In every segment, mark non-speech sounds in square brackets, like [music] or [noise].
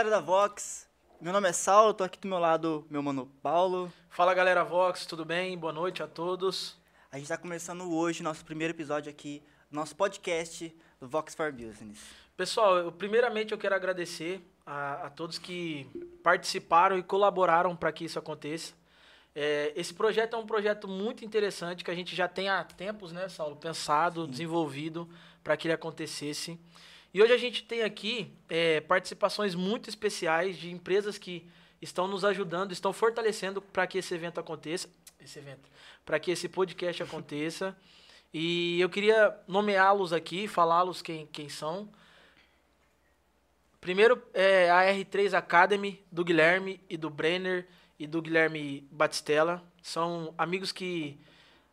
galera da Vox. Meu nome é Saulo, tô aqui do meu lado, meu mano Paulo. Fala galera Vox, tudo bem? Boa noite a todos. A gente tá começando hoje nosso primeiro episódio aqui, nosso podcast do Vox for Business. Pessoal, eu, primeiramente eu quero agradecer a, a todos que participaram e colaboraram para que isso aconteça. É, esse projeto é um projeto muito interessante que a gente já tem há tempos, né, Saulo, pensado, Sim. desenvolvido para que ele acontecesse. E hoje a gente tem aqui é, participações muito especiais de empresas que estão nos ajudando, estão fortalecendo para que esse evento aconteça, esse evento, para que esse podcast aconteça. [laughs] E eu queria nomeá-los aqui, falá-los quem, quem são. Primeiro é a R3 Academy do Guilherme e do Brenner e do Guilherme Batistella. São amigos que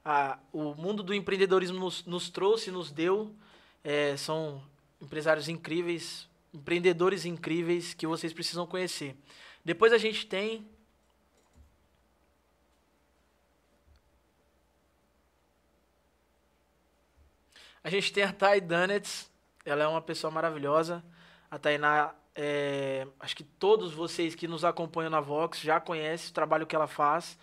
a, o mundo do empreendedorismo nos, nos trouxe, nos deu. É, são empresários incríveis, empreendedores incríveis que vocês precisam conhecer. Depois a gente tem A gente tem a Thay Dunnets, ela é uma pessoa maravilhosa. A Tainá, é, acho que todos vocês que nos acompanham na Vox já conhecem o trabalho que ela faz.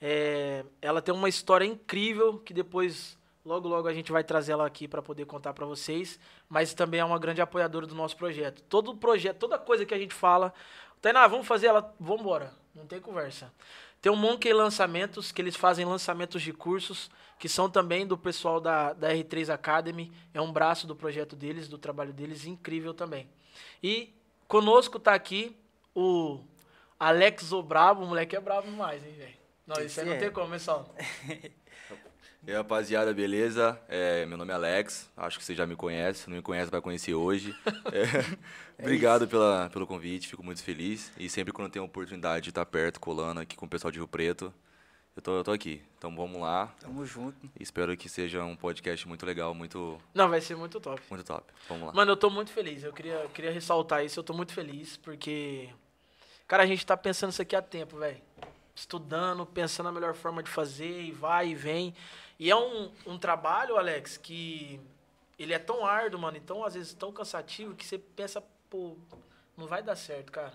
É, ela tem uma história incrível que depois Logo, logo a gente vai trazer ela aqui para poder contar para vocês, mas também é uma grande apoiadora do nosso projeto. Todo projeto, toda coisa que a gente fala, Tainá, vamos fazer ela, vamos embora, não tem conversa. Tem o Monkey Lançamentos, que eles fazem lançamentos de cursos, que são também do pessoal da, da R3 Academy, é um braço do projeto deles, do trabalho deles, incrível também. E conosco tá aqui o Alex o Bravo, o moleque é bravo demais, hein, velho? Não, isso aí não é. tem como, pessoal. [laughs] E aí, rapaziada, beleza? É, meu nome é Alex, acho que você já me conhece, se não me conhece vai conhecer hoje. [laughs] É, é obrigado pela, pelo convite, fico muito feliz. E sempre quando tenho a oportunidade de estar perto, colando aqui com o pessoal de Rio Preto, eu tô, eu tô aqui. Então vamos lá. Tamo junto. Espero que seja um podcast muito legal, muito... Não, vai ser muito top. Muito top, vamos lá. Mano, eu tô muito feliz, eu queria, eu queria ressaltar isso, eu tô muito feliz, porque... Cara, a gente tá pensando isso aqui há tempo, velho. Estudando, pensando na melhor forma de fazer, e vai e vem... E é um, um trabalho, Alex, que ele é tão árduo, mano, então às vezes tão cansativo que você pensa, pô, não vai dar certo, cara.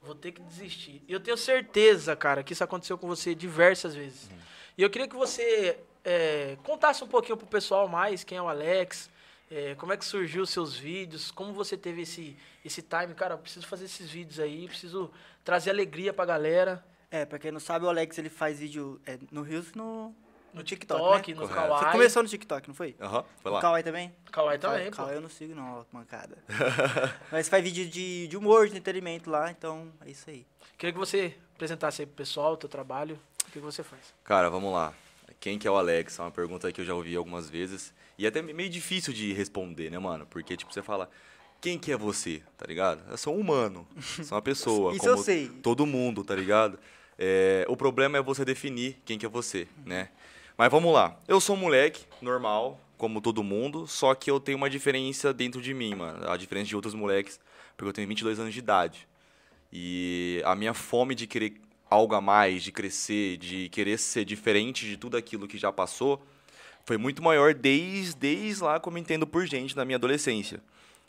Vou ter que desistir. E eu tenho certeza, cara, que isso aconteceu com você diversas vezes. Uhum. E eu queria que você é, contasse um pouquinho pro pessoal mais quem é o Alex, é, como é que surgiu os seus vídeos, como você teve esse, esse time, cara, eu preciso fazer esses vídeos aí, preciso trazer alegria pra galera. É, pra quem não sabe, o Alex ele faz vídeo é, no Rios no no TikTok, né? no Kawaii. Você começou no TikTok, não foi? Aham, foi lá. No Kawaii também? Kawaii também, pô. Kawaii eu não sigo não, mancada. [laughs] Mas faz vídeo de, de humor, de entretenimento lá, então é isso aí. Queria que você apresentasse aí pro pessoal o teu trabalho, o que você faz. Cara, vamos lá. Quem que é o Alex? É uma pergunta que eu já ouvi algumas vezes. E é até meio difícil de responder, né, mano? Porque, tipo, você fala, quem que é você, tá ligado? Eu sou um humano, [laughs] sou uma pessoa. Isso eu sei. Todo mundo, tá ligado? É, o problema é você definir quem que é você, né? Mas vamos lá. Eu sou um moleque normal, como todo mundo, só que eu tenho uma diferença dentro de mim, mano. A diferença de outros moleques, porque eu tenho 22 anos de idade. E a minha fome de querer algo a mais, de crescer, de querer ser diferente de tudo aquilo que já passou, foi muito maior desde, desde lá como entendo por gente na minha adolescência.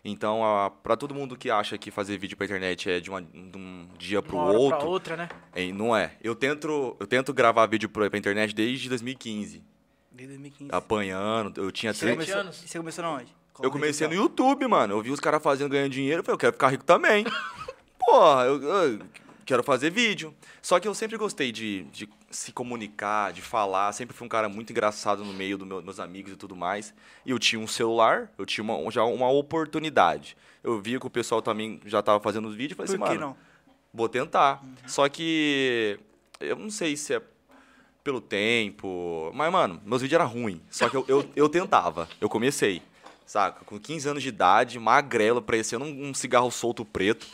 Então, para todo mundo que acha que fazer vídeo pra internet é de, uma, de um dia pro uma outro. Pra outra, né? É, não é. Eu tento, eu tento gravar vídeo pra, pra internet desde 2015. Desde 2015. Apanhando. Eu tinha três. Começou, anos. E você começou onde? Qual eu comecei no YouTube, mano. Eu vi os caras fazendo, ganhando dinheiro. Eu falei, eu quero ficar rico também. [laughs] Porra, eu, eu quero fazer vídeo. Só que eu sempre gostei de, de se comunicar, de falar. Sempre fui um cara muito engraçado no meio dos meu, meus amigos e tudo mais. E eu tinha um celular, eu tinha uma, já uma oportunidade. Eu via que o pessoal também já estava fazendo os vídeos. Falei Por assim, que mano, não? vou tentar. Uhum. Só que eu não sei se é pelo tempo. Mas, mano, meus vídeos eram ruins. Só que eu, eu, eu tentava. Eu comecei saca? Com 15 anos de idade, magrelo, parecendo um, um cigarro solto preto,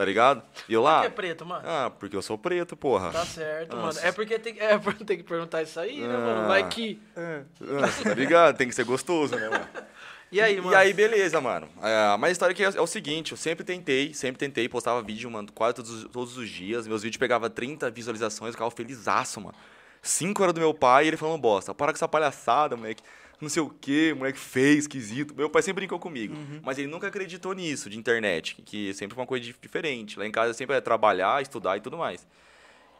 tá ligado? E eu lá... Por que é preto, mano? Ah, porque eu sou preto, porra. Tá certo, Nossa. mano. É porque tem, [laughs] é, tem que perguntar isso aí, né, mano? Vai que... Ah, tá ligado? Tem que ser gostoso, né, mano? [laughs] E aí, mano? E aí, beleza, mano. É, mas a história aqui é, é, o seguinte, eu sempre tentei, sempre tentei, postava vídeo, mano, quase todos, todos os dias. Meus vídeos pegavam 30 visualizações, eu ficava felizaço, mano. Cinco era do meu pai e ele falando bosta. Para com essa palhaçada, moleque. Não sei o quê, moleque feio, esquisito. Meu pai sempre brincou comigo, Uhum. mas ele nunca acreditou nisso, de internet, que sempre foi uma coisa dif- diferente. Lá em casa sempre é trabalhar, estudar e tudo mais.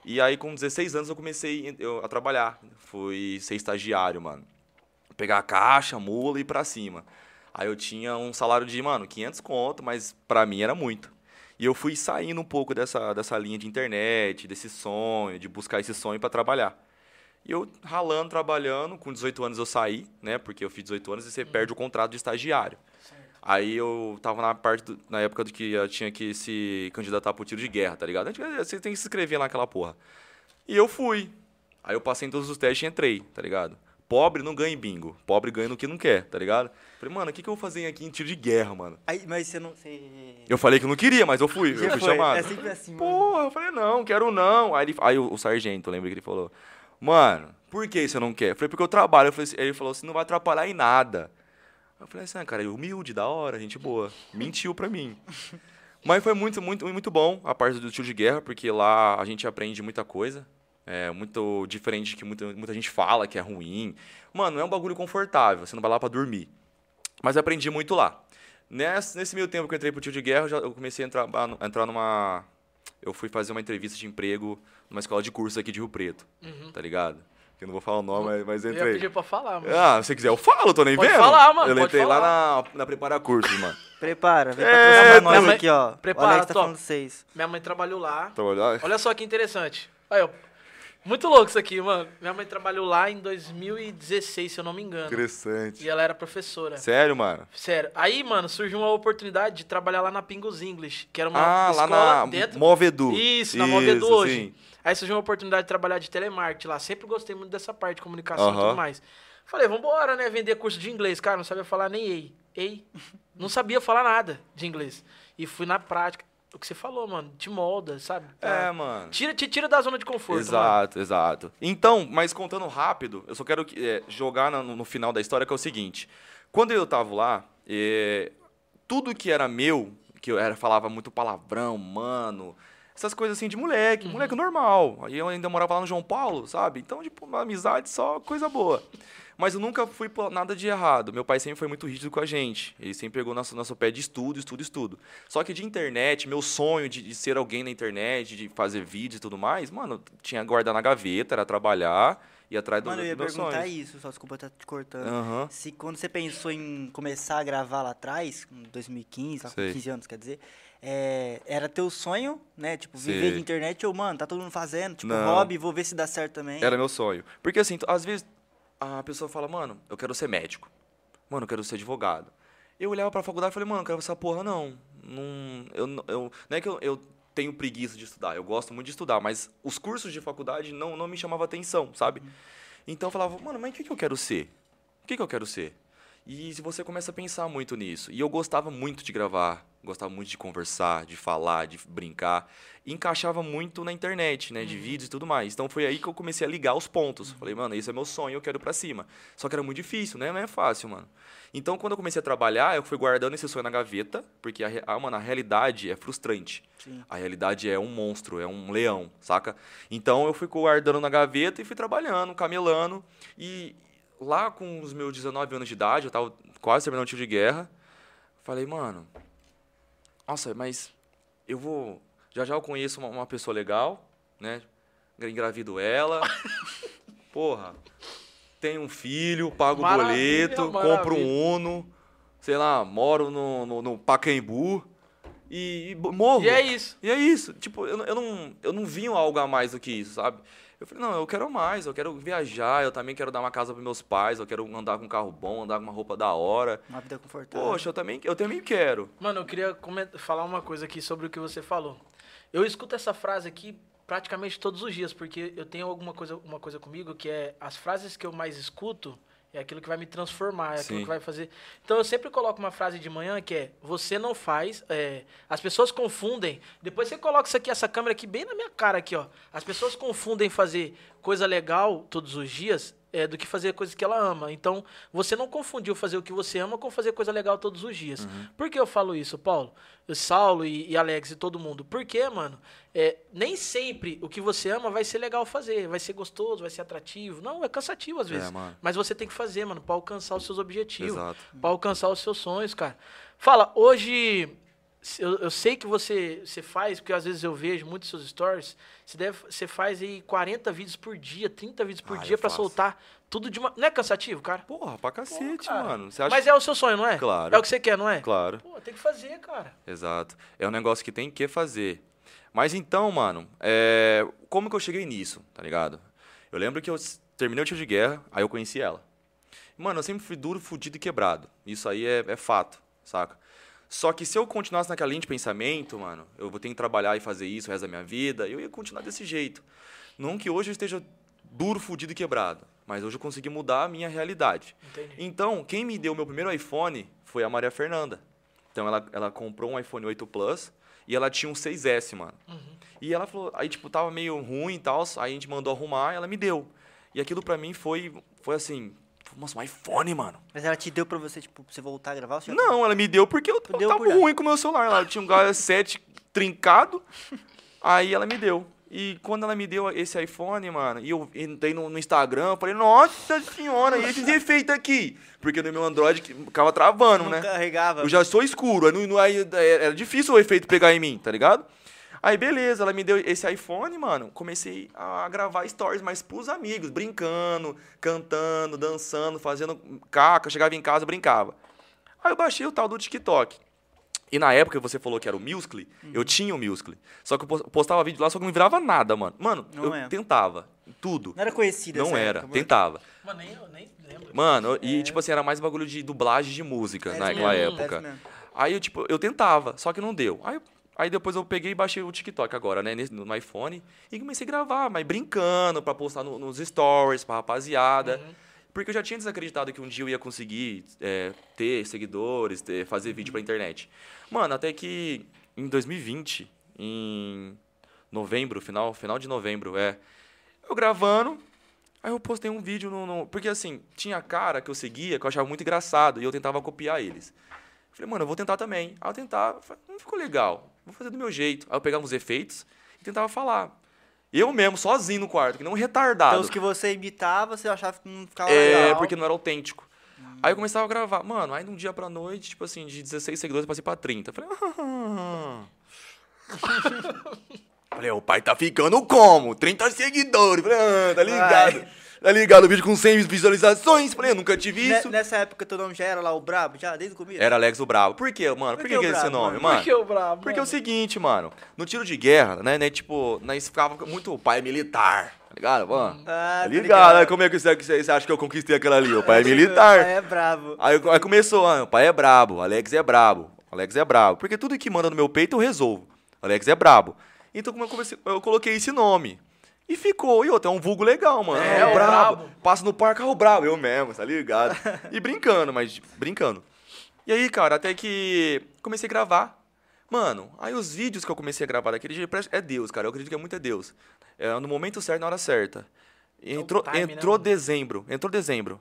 E aí, com 16 anos, eu comecei eu- a trabalhar. Fui ser estagiário, mano. Pegar a caixa, mula e ir pra cima. Aí eu tinha um salário de, mano, 500 conto, mas pra mim era muito. E eu fui saindo um pouco dessa, dessa linha de internet, desse sonho, de buscar esse sonho pra trabalhar. E eu ralando, trabalhando, com 18 anos eu saí, né? Porque eu fiz 18 anos e você perde o contrato de estagiário. Aí eu tava na parte, do- na época do que eu tinha que se candidatar pro tiro de guerra, tá ligado? Você tem que se inscrever lá naquela porra. E eu fui. Aí eu passei em todos os testes e entrei, tá ligado? Pobre não ganha em bingo. Pobre ganha no que não quer, tá ligado? Falei, mano, o que, que eu vou fazer aqui em tiro de guerra, mano? Aí, mas você não. Você... Eu falei que eu não queria, mas eu fui, Já eu fui foi. chamado. É sempre assim, mano. Porra, eu falei, não, quero não. Aí, ele, aí o, o sargento, lembra que ele falou, mano, por que você não quer? Eu falei, porque eu trabalho. Eu falei, assim- ele falou assim, não vai atrapalhar em nada. Eu falei assim, ah, cara, humilde, da hora, gente boa. Mentiu pra mim. [laughs] Mas foi muito, muito, muito bom a parte do tiro de guerra, porque lá a gente aprende muita coisa. É muito diferente que muita, muita gente fala que é ruim. Mano, não é um bagulho confortável, você não vai lá pra dormir. Mas aprendi muito lá. Nesse, nesse meio tempo que eu entrei pro tiro de guerra, eu, já, eu comecei a entrar, a entrar numa. Eu fui fazer uma entrevista de emprego numa escola de curso aqui de Rio Preto, tá ligado? Que eu não vou falar o nome, mas, mas Eu ia entrei. pedir pra falar, mano. Ah, se você quiser, eu falo, tô nem Pode vendo. falar, mano, Eu pode entrei falar. lá na, na Prepara Cursos, mano. Prepara, vem É, patrocinar nós também- aqui, ó. Prepara, o Alex tá top. falando vocês. Minha mãe trabalhou lá. Trabalhar. Olha só que interessante. Aí, ó. Muito louco isso aqui, mano. Minha mãe trabalhou lá em 2016, se eu não me engano. Interessante. E ela era professora. Sério, mano? Sério. Aí, mano, surgiu uma oportunidade de trabalhar lá na Pingos English, que era uma Ah, lá escola na dentro... Movedu. Isso, na Movedu Isso, hoje. sim. Aí surgiu uma oportunidade de trabalhar de telemarketing lá. Sempre gostei muito dessa parte de comunicação e tudo mais. Falei, vambora, né? Vender curso de inglês. Cara, não sabia falar nem ei. Ei. Não sabia falar nada de inglês. E fui na prática. O que você falou, mano, te molda, sabe? É, mano. Tira, te tira da zona de conforto, mano. Exato, exato. Então, mas contando rápido, eu só quero que- é, jogar no, no final da história que é o seguinte. Quando eu tava lá, é, tudo que era meu, que eu era, falava muito palavrão, mano, essas coisas assim de moleque, Uhum. moleque normal. Aí eu ainda morava lá no João Paulo, sabe? Então, tipo, uma amizade só coisa boa. Mas eu nunca fui por nada de errado. Meu pai sempre foi muito rígido com a gente. Ele sempre pegou nosso, nosso pé de estudo, estudo, estudo. Só que de internet, meu sonho de, de ser alguém na internet, de fazer vídeos e tudo mais, mano, tinha guardar na gaveta, era trabalhar e atrás do, Mano, eu ia perguntar sonhos. isso, só desculpa estar te cortando. Aham. Se quando você pensou em começar a gravar lá atrás, em 2015, lá com Sei. 15 anos, quer dizer, é, era teu sonho, né? Tipo, viver Sei. de internet ou, mano, tá todo mundo fazendo, tipo, Não. hobby, vou ver se dá certo também. Era meu sonho. Porque assim, às vezes a pessoa fala, mano, eu quero ser médico. Mano, eu quero ser advogado. Eu olhava pra faculdade e falei, mano, eu quero essa porra não. Não, eu, eu, não é que eu, eu tenho preguiça de estudar, eu gosto muito de estudar, mas os cursos de faculdade não, não me chamavam atenção, sabe? Então eu falava, mano, mas o que, que eu quero ser? O que, que eu quero ser? E se você começa a pensar muito nisso. E eu gostava muito de gravar, gostava muito de conversar, de falar, de brincar. E encaixava muito na internet, né? De vídeos e tudo mais. Então foi aí que eu comecei a ligar os pontos. Falei, mano, esse é meu sonho, eu quero ir pra cima. Só que era muito difícil, né? Não é fácil, mano. Então quando eu comecei a trabalhar, eu fui guardando esse sonho na gaveta, porque a, a, mano, a realidade é frustrante. Sim. A realidade é um monstro, é um leão, saca? Então eu fui guardando na gaveta e fui trabalhando, camelando. E lá com os meus 19 anos de idade, eu tava quase terminando o tiro de guerra. Falei, mano, nossa, mas eu vou. Já já eu conheço uma, uma pessoa legal, né? Engravido ela. [laughs] Porra. Tenho um filho, pago o Maravilha, boleto, compro maravilha. um Uno, sei lá, moro no, no, no Pacaembu e, e morro. E é isso. E é isso. Tipo, eu, não- eu, não, eu não vinha algo a mais do que isso, sabe? Eu falei, não, eu quero mais, eu quero viajar, eu também quero dar uma casa para meus pais, eu quero andar com um carro bom, andar com uma roupa da hora. Uma vida confortável. Poxa, eu também, eu também quero. Mano, eu queria falar uma coisa aqui sobre o que você falou. Eu escuto essa frase aqui praticamente todos os dias, porque eu tenho alguma coisa, uma coisa comigo que é as frases que eu mais escuto é aquilo que vai me transformar, é aquilo Sim. que vai fazer. Então eu sempre coloco uma frase de manhã que é: você não faz. é, as pessoas confundem. Depois você coloca isso aqui, essa câmera aqui bem na minha cara aqui, ó. As pessoas confundem fazer coisa legal todos os dias é, do que fazer coisas que ela ama. Então, você não confundiu fazer o que você ama com fazer coisa legal todos os dias. Uhum. Por que eu falo isso, Paulo? Eu, Saulo e, e Alex e todo mundo. Porque, mano, é, nem sempre o que você ama vai ser legal fazer, vai ser gostoso, vai ser atrativo. Não, é cansativo às vezes. É. Mas você tem que fazer, mano, pra alcançar os seus objetivos. Pra alcançar os seus sonhos, cara. Fala, hoje. Eu, eu sei que você, você faz, porque às vezes eu vejo muitos seus stories. Você, deve, você faz aí 40 vídeos por dia, 30 vídeos por Ah, dia pra faço. soltar tudo de uma. Não é cansativo, cara? Porra, pra cacete, mano. Acha Mas é o seu sonho, não é? Claro. É o que você quer, não é? Claro. Pô, tem que fazer, cara. Exato. É um negócio que tem que fazer. Mas então, mano, é, como que eu cheguei nisso, tá ligado? Eu lembro que eu terminei o tiro de guerra, aí eu conheci ela. Mano, eu sempre fui duro, fudido e quebrado. Isso aí é, é fato, saca? Só que se eu continuasse naquela linha de pensamento, mano, eu vou ter que trabalhar e fazer isso o resto da minha vida, eu ia continuar desse jeito. Não que hoje eu esteja duro, fudido e quebrado, mas hoje eu consegui mudar a minha realidade. Entendi. Então, quem me deu meu primeiro iPhone foi a Maria Fernanda. Então, ela, ela comprou um iPhone 8 Plus e ela tinha um 6S, mano. E ela falou, aí, tipo, tava meio ruim e tal, aí a gente mandou arrumar ela me deu. E aquilo pra mim foi, foi assim, nossa, um iPhone, mano. Mas ela te deu pra você, tipo, pra você voltar a gravar? você Não, ela me deu porque eu, eu Deu tava ruim com o meu celular. Ela tinha um Galaxy [laughs] 7 trincado, aí ela me deu. E quando ela me deu esse iPhone, mano, e eu entrei no, no Instagram, falei, nossa senhora, e esses efeitos aqui? Porque no meu Android ficava travando, Não né? carregava. Eu já sou escuro, aí, não- não- aí era difícil o efeito pegar em mim, tá ligado? Aí beleza, ela me deu esse iPhone, mano. Comecei a gravar stories, mas pros amigos, brincando, cantando, dançando, fazendo caca. Chegava em casa, brincava. Aí eu baixei o tal do TikTok. E na época que você falou que era o Musical.ly, Uhum. eu tinha o Musical.ly. Só que eu pos- postava vídeo lá, só que não virava nada, mano. Mano, Não eu é. tentava. Tudo. Não era conhecida Não essa era, época, tentava. Mano, nem, eu nem lembro. Mano, e tipo assim, era mais bagulho de dublagem de música É naquela é época. Aí eu, tipo, eu tentava, só que não deu. Aí, aí depois eu peguei e baixei o TikTok agora, né, no iPhone, e comecei a gravar, mas brincando, pra postar no- nos stories, pra rapaziada. Porque eu já tinha desacreditado que um dia eu ia conseguir é, ter seguidores, ter, fazer vídeo pra internet. Mano, até que em 2020, em novembro, final, final de novembro, é. Eu gravando, aí eu postei um vídeo no, no- Porque assim, tinha cara que eu seguia que eu achava muito engraçado e eu tentava copiar eles. Falei, mano, eu vou tentar também. Aí eu tentava, falei, não ficou legal, vou fazer do meu jeito. Aí eu pegava uns efeitos e tentava falar. Eu mesmo, sozinho no quarto, que não retardado. Então os que você imitava, você achava que não ficava É, legal. porque não era autêntico. Aí eu começava a gravar. Mano, aí de um dia pra noite, tipo assim, de 16 seguidores eu passei pra 30. Eu Falei, ah. [laughs] Falei, o pai tá ficando como? 30 seguidores. Falei, ah, tá ligado? Vai. Tá ligado? O vídeo com 100 visualizações. Falei, eu nunca tive Ne- isso. Nessa época teu nome já era lá o Brabo, já, desde o começo? Era Alex o Bravo. Por quê, mano? Por, Por que, que o é esse nome, mano? mano? Por que o brabo? Porque é o mano? seguinte, mano. No tiro de guerra, né, né tipo, nós ficava muito o pai militar. Tá ligado, mano? Ah, tá tô ligado? ligado. Aí Como é que você, acha que eu conquistei aquela ali? O pai é militar. [laughs] É bravo. Aí, aí começou, ah, o pai é brabo, o Alex é brabo, o Alex é brabo. Porque tudo que manda no meu peito eu resolvo. O Alex é brabo. Então como eu, comecei, eu coloquei esse nome. E ficou. E outro, é um vulgo legal, mano. É, É, o brabo. brabo. Passa no parque, ah, o brabo. Eu mesmo, tá ligado? [laughs] e brincando, mas brincando. E aí, cara, até que comecei a gravar. Mano, aí os vídeos que eu comecei a gravar daquele dia, é Deus, cara. Eu acredito que é muito é Deus. É no momento certo, na hora certa. Entrou, time, né, entrou mano? dezembro. Entrou dezembro.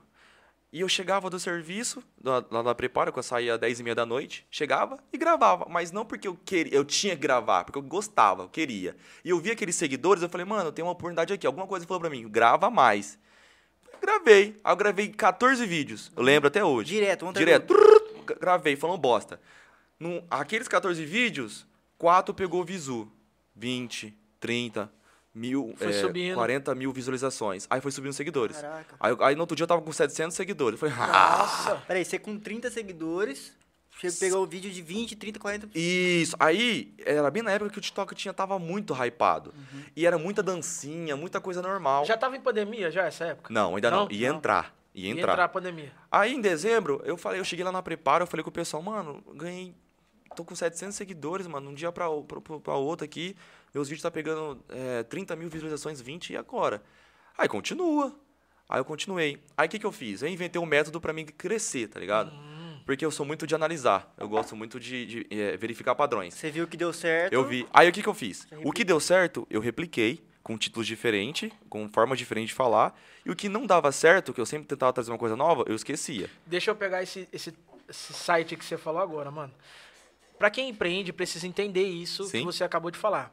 E eu chegava do serviço, lá da preparo, que eu saía às 10 e meia da noite, chegava e gravava. Mas não porque eu queria, eu tinha que gravar, porque eu gostava, eu queria. E eu vi aqueles seguidores, eu falei, mano, tem uma oportunidade aqui. Alguma coisa falou pra mim, grava mais. Gravei. Aí eu gravei 14 vídeos. Eu lembro até hoje. Direto, do Direto. Gra- Gravei, falando bosta. Num, aqueles 14 vídeos, 4 pegou visu. 20, 30, mil, Foi é, subindo. 40 mil visualizações. Aí foi subindo seguidores. Caraca. Aí, aí no outro dia eu tava com 700 seguidores. Falei, ah, Nossa. Peraí, você com 30 seguidores, você pegou o vídeo de 20, 30, 40... Isso. Aí, era bem na época que o TikTok tinha, tava muito hypado. E era muita dancinha, muita coisa normal. Já tava em pandemia já essa época? Não, ainda não. Não? Ia Não. entrar. Ia Ia entrar. entrar a pandemia. Aí em dezembro, eu falei, eu cheguei lá na preparo, eu falei com o pessoal, mano, ganhei. Tô com 700 seguidores, mano. Um dia pra, o- pra, pra outro aqui. Meus vídeos tá pegando é, 30 mil visualizações, 20 e agora? Aí continua. Aí eu continuei. Aí o que, que eu fiz? Eu inventei um método pra mim crescer, tá ligado? Porque eu sou muito de analisar. Eu gosto muito de, de, é, verificar padrões. Você viu que deu certo. Eu vi. Aí o que, que eu fiz? O que deu certo, eu repliquei. com títulos diferentes, com formas diferentes de falar. E o que não dava certo, que eu sempre tentava trazer uma coisa nova, eu esquecia. Deixa eu pegar esse, esse, esse site que você falou agora, mano. Pra quem empreende, precisa entender isso Sim. que você acabou de falar.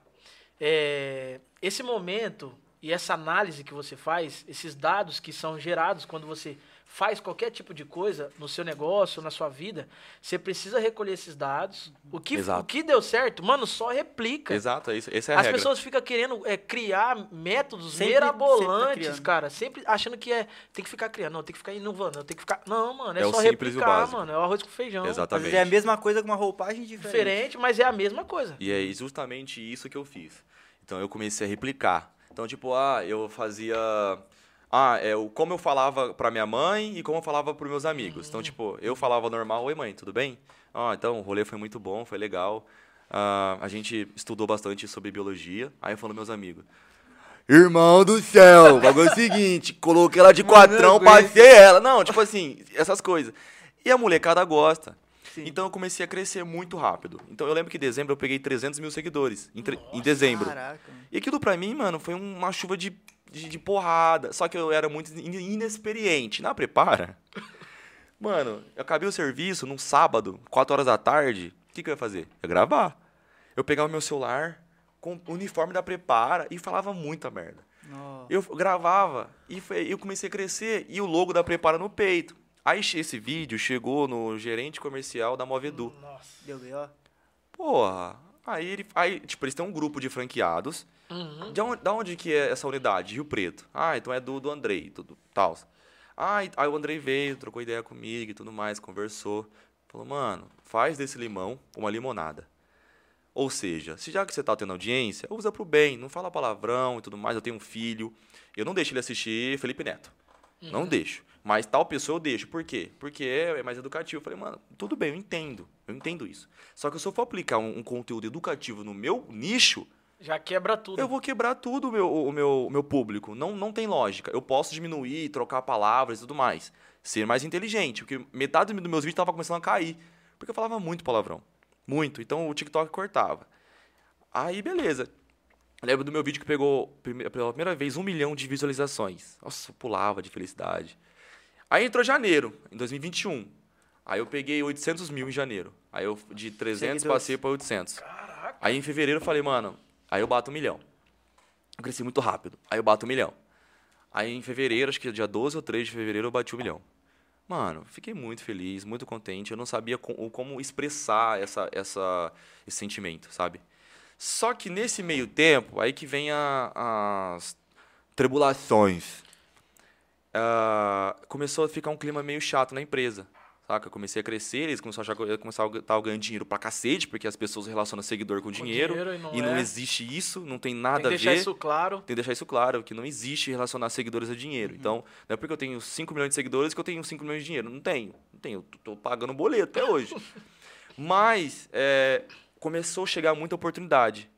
É, esse momento e essa análise que você faz, esses dados que são gerados quando você faz qualquer tipo de coisa no seu negócio, na sua vida, você precisa recolher esses dados. O que, Exato. o que deu certo, mano, só replica. Exato, é isso, essa é a As regra. pessoas ficam querendo é, criar métodos Sempre- sempre tá mirabolantes, criando. cara. Sempre achando que é. Tem que ficar criando, não, tem que ficar inovando, tem que ficar. Não, mano, é, É o só replicar, mano. É o arroz com feijão. Exatamente. vezes é a mesma coisa com uma roupagem diferente. Diferente, mas é a mesma coisa. E é justamente isso que eu fiz. Então eu comecei a replicar. Então, tipo, ah, eu fazia. Ah, é o como eu falava pra minha mãe e como eu falava pros meus amigos. Então, tipo, eu falava normal, oi mãe, tudo bem? Ah, então o rolê foi muito bom, foi legal. Ah, a gente estudou bastante sobre biologia. Aí eu falo meus amigos. Irmão do céu, o bagulho é o seguinte, coloquei ela de quatrão, passei ela. Não, tipo assim, essas coisas. E a molecada gosta. Sim. Então eu comecei a crescer muito rápido. Então eu lembro que em dezembro eu peguei 300 mil seguidores. Em, tre- em dezembro. Caraca. E aquilo pra mim, mano, foi uma chuva de, de, de porrada. Só que eu era muito in- inexperiente. Na prepara. [laughs] Mano, eu acabei o serviço num sábado, 4 horas da tarde. O que, que eu ia fazer? Eu ia gravar. Eu pegava meu celular com o uniforme da prepara e falava muita merda. Nossa. Eu gravava e foi- eu comecei a crescer e o logo da prepara no peito. Aí esse vídeo chegou no gerente comercial da Movedu. Nossa. Deu B.O.? Porra. Aí ele. Aí, tipo, eles têm um grupo de franqueados. Uhum. De onde, da onde que é essa unidade? Rio Preto. Ah, então é do, do Andrei, tudo tal. Ah, e- aí o Andrei veio, trocou ideia comigo e tudo mais, conversou. Falou, mano, faz desse limão uma limonada. Ou seja, se já que você tá tendo audiência, usa pro bem, não fala palavrão e tudo mais. Eu tenho um filho, eu não deixo ele assistir Felipe Neto. Não deixo. Mas tal pessoa eu deixo. Por quê? Porque é é mais educativo. Eu falei, mano, tudo bem, eu entendo. Eu entendo isso. Só que se eu for aplicar um, um conteúdo educativo no meu nicho, Já quebra tudo. eu vou quebrar tudo o meu, o meu, o meu público. Não, não tem lógica. Eu posso diminuir, trocar palavras e tudo mais. Ser mais inteligente. Porque metade dos meus vídeos tava começando a cair. Porque eu falava muito palavrão. Muito. Então o TikTok cortava. Aí, beleza. Eu lembro do meu vídeo que pegou pela primeira vez um milhão de visualizações. Nossa, eu pulava de felicidade. Aí entrou janeiro, em 2021. Aí eu peguei 800 mil em janeiro. Aí eu de 300 Seguidores. passei para 800. Caraca. Aí em fevereiro eu falei, mano, aí eu bato um milhão. Eu cresci muito rápido. Aí eu bato um milhão. Aí em fevereiro, acho que dia 12 ou 13 de fevereiro, eu bati um milhão. Mano, fiquei muito feliz, muito contente. Eu não sabia com- como expressar essa, essa, esse sentimento, sabe? Só que nesse meio tempo, aí que vem a- as tribulações. Ah, começou a ficar um clima meio chato na empresa. Saca? Eu comecei a crescer, eles começaram a achar que eu a estar ganhando dinheiro pra cacete, porque as pessoas relacionam seguidor com, dinheiro. dinheiro e não e não é. existe isso, não tem Tem nada que a deixar ver. isso claro. Tem que deixar isso claro, que não existe relacionar seguidores a dinheiro. Então, não é porque eu tenho 5 milhões de seguidores que eu tenho 5 milhões de dinheiro. Não tenho. Não tenho. Eu tô pagando boleto até hoje. [laughs] Mas é, começou a chegar muita oportunidade.